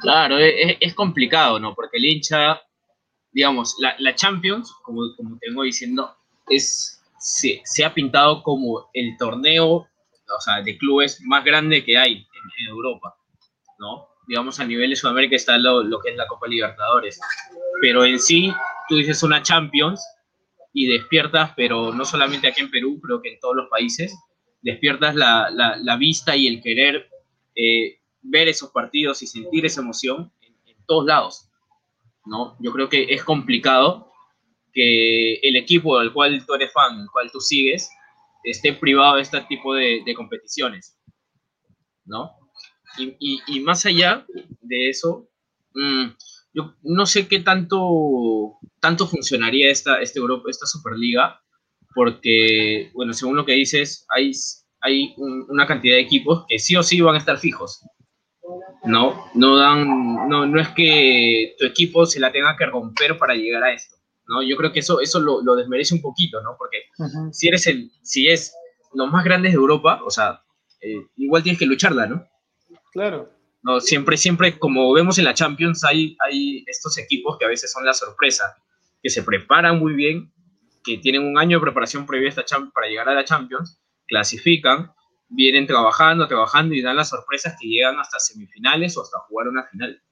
Claro, es, complicado, ¿no? Porque el hincha, digamos, la, Champions, como, como tengo diciendo, es, se, se, ha pintado como el torneo, o sea, de clubes más grande que hay en, Europa, ¿no? Digamos, a nivel de Sudamérica está lo, lo que es la Copa Libertadores. Pero en sí, tú dices una Champions y despiertas, pero no solamente aquí en Perú, creo que en todos los países, despiertas la, vista y el querer eh, ver esos partidos y sentir esa emoción en, todos lados. ¿no? Yo creo que es complicado que el equipo del cual tú eres fan, el cual tú sigues, esté privado de este tipo de, competiciones. ¿no? Y, más allá de eso, mm, yo no sé qué tanto, tanto funcionaría esta, este esta Superliga porque, bueno, según lo que dices, hay, hay una cantidad de equipos que sí o sí van a estar fijos. No, no dan, no, no es que tu equipo se la tenga que romper para llegar a esto, ¿no? Yo creo que eso, eso lo, lo desmerece un poquito, ¿no? Porque si eres el, si es los más grandes de Europa, o sea, eh, igual tienes que lucharla, ¿no? Claro. No, siempre, siempre, como vemos en la Champions, hay, hay estos equipos que a veces son la sorpresa, que se preparan muy bien que tienen un año de preparación previa esta para llegar a la Champions, clasifican, vienen trabajando, trabajando y dan las sorpresas que llegan hasta semifinales o hasta jugar una final.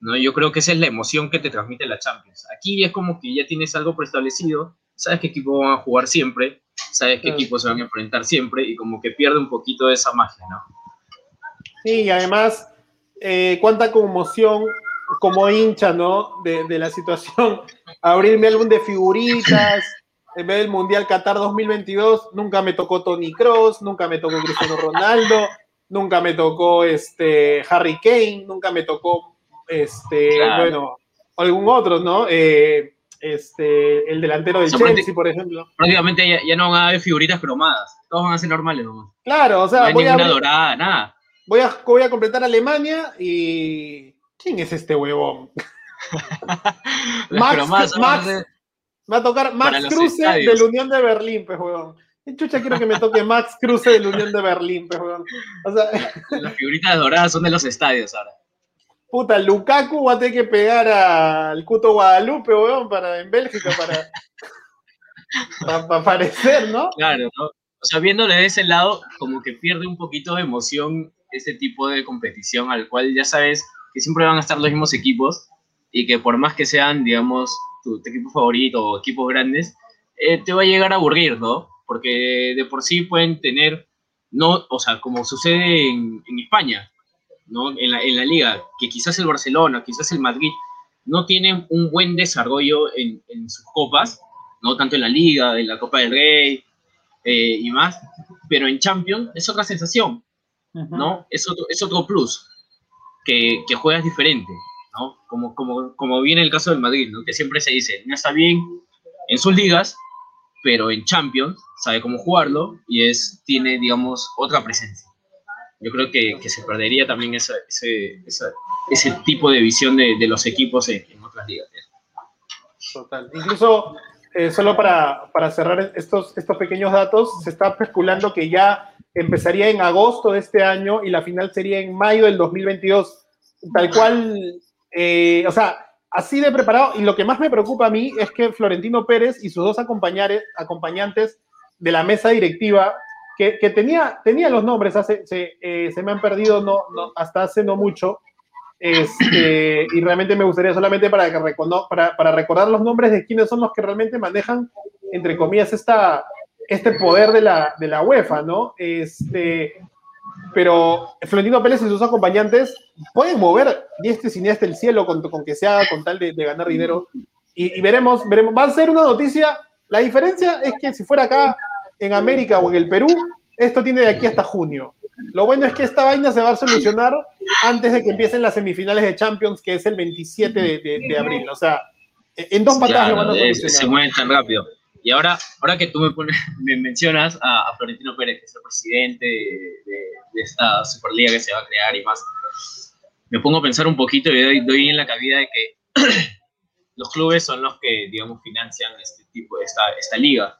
¿no? Yo creo que esa es la emoción que te transmite la Champions. Aquí es como que ya tienes algo preestablecido, sabes qué equipo van a jugar siempre, sabes qué equipos se van a enfrentar siempre y como que pierde un poquito de esa magia, ¿no? Sí, y además, eh, cuánta conmoción como hincha, ¿no? De, de, la situación, abrir mi álbum de figuritas, en vez del Mundial Qatar 2022, nunca me tocó Tony Cross, nunca me tocó Cristiano Ronaldo, nunca me tocó este Harry Kane, nunca me tocó este, bueno, algún otro, ¿no? Eh, este, el delantero del Chelsea, por ejemplo. Prácticamente ya, ya, no van a haber figuritas cromadas, todos van a ser normales ¿no? Claro, o sea, no hay ninguna dorada, nada. Voy a, voy a completar Alemania y ¿Quién es este huevón? Max, Max, va a tocar Max Cruce de la Unión de Berlín, pues, huevón. ¿Qué chucha quiero que me toque Max Cruce de la Unión de Berlín, pues, huevón? O sea, Las figuritas doradas son de los estadios ahora. Puta, Lukaku va a tener que pegar al Cuto Guadalupe, huevón, para, en Bélgica para, para, aparecer, ¿no? Claro, ¿no? o sea, viéndole de ese lado, como que pierde un poquito de emoción ese tipo de competición al cual ya sabes que siempre van a estar los mismos equipos y que por más que sean, digamos, tu, equipo favorito o equipos grandes, eh, te va a llegar a aburrir, ¿no? Porque de por sí pueden tener, no, o sea, como sucede en, España, ¿no? En la, en la, liga, que quizás el Barcelona, quizás el Madrid, no tienen un buen desarrollo en, en sus copas, ¿no? Tanto en la liga, en la Copa del Rey eh, y más, pero en Champions es otra sensación, ¿no? Es otro, es otro plus, que, que juegas diferente, ¿no? Como, como, como viene el caso del Madrid, ¿no? Que siempre se dice, no está bien en sus ligas, pero en Champions sabe cómo jugarlo y es, tiene, digamos, otra presencia. Yo creo que, que se perdería también ese, ese tipo de visión de, de los equipos en, en otras ligas. Total. Incluso eh, solo para, para, cerrar estos, estos pequeños datos, se está especulando que ya empezaría en agosto de este año y la final sería en mayo del 2022. Tal cual, eh, o sea, así de preparado. Y lo que más me preocupa a mí es que Florentino Pérez y sus dos acompañantes de la mesa directiva, que, que tenía, tenía los nombres, hace, se, eh, se me han perdido no, no, hasta hace no mucho, este, y realmente me gustaría solamente para, que para, para, recordar los nombres de quienes son los que realmente manejan, entre comillas, esta, este poder de la, de la UEFA, ¿no? Este, pero Florentino Pérez y sus acompañantes pueden mover este y siniestra el cielo con, con que se haga con tal de, de ganar dinero. Y, y, veremos, veremos, va a ser una noticia. La diferencia es que si fuera acá en América o en el Perú, esto tiene de aquí hasta junio. Lo bueno es que esta vaina se va a solucionar antes de que empiecen las semifinales de Champions, que es el 27 de, de, abril. O sea, en dos patadas lo van a solucionar. Se mueven tan rápido. Y ahora, ahora que tú me, pones, me mencionas a, a, Florentino Pérez, que es el presidente de, de, esta Superliga que se va a crear y más, me pongo a pensar un poquito y doy, doy en la cabida de que los clubes son los que, digamos, financian este tipo, esta, esta liga.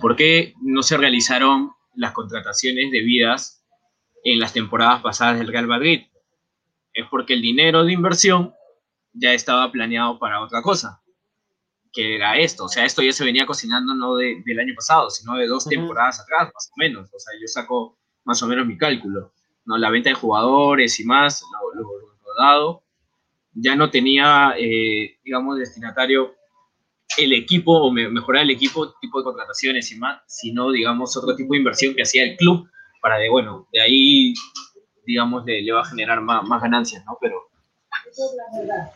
¿por qué no se realizaron las contrataciones debidas en las temporadas pasadas del Real Madrid. Es porque el dinero de inversión ya estaba planeado para otra cosa, que era esto. O sea, esto ya se venía cocinando no de, del año pasado, sino de dos temporadas atrás, más o menos. O sea, yo saco más o menos mi cálculo. ¿no? La venta de jugadores y más, lo, lo, lo dado, ya no tenía, eh, digamos, destinatario el equipo o mejorar el equipo, tipo de contrataciones y más, sino, digamos, otro tipo de inversión que hacía el club para de, bueno, de ahí, digamos, le, le va a generar más, más, ganancias, ¿no? Pero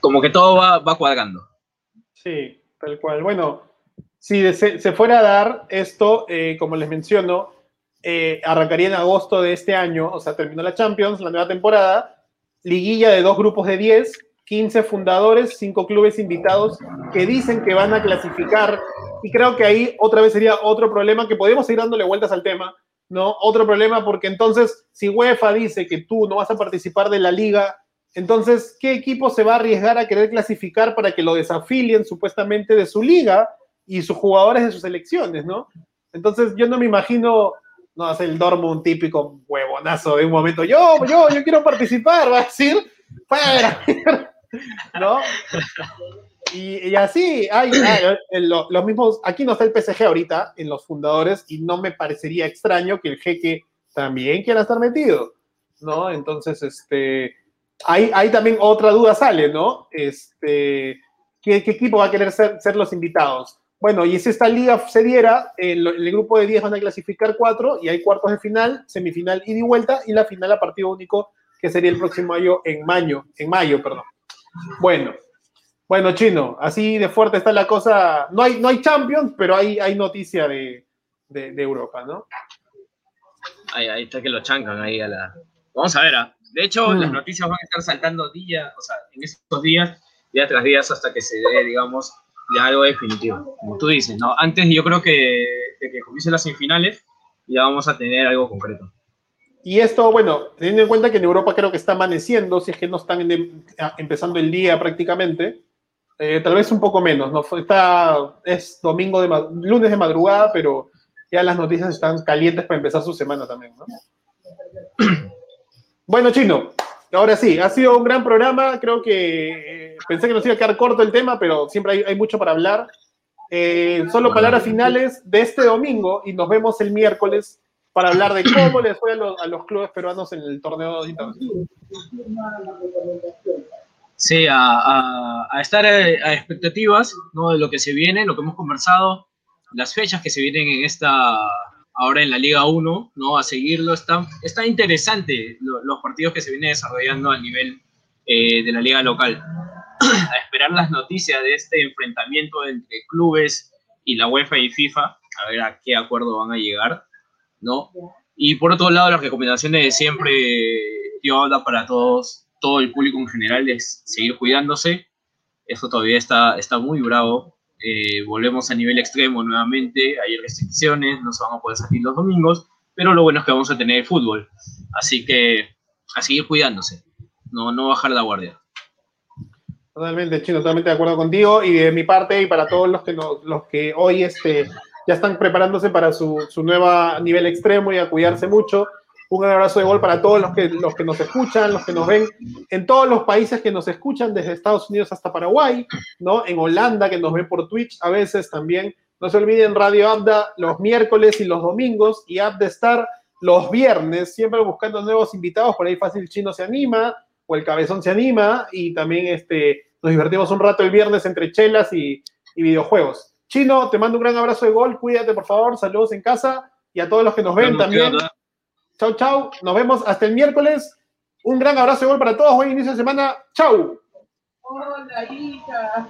como que todo va, va cuadrando. Sí, tal cual. Bueno, si se, fuera a dar esto, eh, como les menciono, eh, arrancaría en agosto de este año, o sea, terminó la Champions, la nueva temporada, liguilla de dos grupos de 10, 15 fundadores, 5 clubes invitados que dicen que van a clasificar. Y creo que ahí otra vez sería otro problema que podemos ir dándole vueltas al tema, ¿no? Otro problema porque entonces, si UEFA dice que tú no vas a participar de la liga, entonces, ¿qué equipo se va a arriesgar a querer clasificar para que lo desafilien supuestamente de su liga y sus jugadores de sus elecciones, ¿no? Entonces, yo no me imagino, no, hace el Dortmund típico huevonazo de un momento, yo, yo, yo quiero participar, va a decir, fuera, ¿no? Y, y así, hay, hay los mismos, aquí no está el PSG ahorita en los fundadores y no me parecería extraño que el jeque también quiera estar metido, ¿no? Entonces, este, ahí, ahí también otra duda sale, ¿no? Este, ¿qué, equipo va a querer ser, los invitados? Bueno, y si esta liga se diera, el, el grupo de 10 van a clasificar cuatro y hay cuartos de final, semifinal ida y vuelta y la final a partido único que sería el próximo año en mayo, en mayo, perdón. Bueno, bueno, Chino, así de fuerte está la cosa. No hay, no hay Champions, pero hay, hay noticia de, de, de Europa, ¿no? Ahí, ahí, está que lo chancan ahí a la. Vamos a ver, ¿ah? De hecho, mm. las noticias van a estar saltando día, o sea, en estos días, día tras día, hasta que se dé, digamos, algo definitivo. Como tú dices, ¿no? Antes yo creo que de que comiencen las semifinales, ya vamos a tener algo concreto. Y esto, bueno, teniendo en cuenta que en Europa creo que está amaneciendo, si es que no están de, empezando el día prácticamente, eh, tal vez un poco menos, ¿no? Está, es domingo de, lunes de madrugada, pero ya las noticias están calientes para empezar su semana también, ¿no? Bueno, Chino, ahora sí, ha sido un gran programa, creo que eh, pensé que nos iba a quedar corto el tema, pero siempre hay, hay mucho para hablar. Eh, solo palabras finales de este domingo y nos vemos el miércoles para hablar de cómo les fue a los, a los clubes peruanos en el torneo internacional. Sí, a, a, a estar a, a, expectativas ¿no? de lo que se viene, lo que hemos conversado, las fechas que se vienen en esta ahora en la Liga 1, ¿no? A seguirlo. Está, está interesante lo, los partidos que se vienen desarrollando a nivel eh, de la Liga local. a esperar las noticias de este enfrentamiento entre clubes y la UEFA y FIFA, a ver a qué acuerdo van a llegar, ¿no? Y por otro lado, las recomendaciones de siempre, yo habla para todos, todo el público en general, es seguir cuidándose. Eso todavía está, está muy bravo. Eh, volvemos a nivel extremo nuevamente, hay restricciones, no se van a poder salir los domingos, pero lo bueno es que vamos a tener fútbol. Así que a seguir cuidándose, no, no bajar la guardia. Totalmente, Chino, totalmente de acuerdo contigo. Y de mi parte, y para todos los que, los que hoy este, ya están preparándose para su, su nueva nivel extremo y a cuidarse mucho, un abrazo de gol para todos los que, los que nos escuchan, los que nos ven en todos los países que nos escuchan, desde Estados Unidos hasta Paraguay, ¿no? En Holanda, que nos ven por Twitch a veces también. No se olviden Radio Abda los miércoles y los domingos y Abda Star los viernes, siempre buscando nuevos invitados. Por ahí fácil Chino se anima o el Cabezón se anima y también este, nos divertimos un rato el viernes entre chelas y, y videojuegos. Chino, te mando un gran abrazo de gol, cuídate por favor, saludos en casa y a todos los que nos ven también. Chau, chau. Nos vemos hasta el miércoles. Un gran abrazo de gol para todos. Buen inicio de semana. Chau. Hola, hija.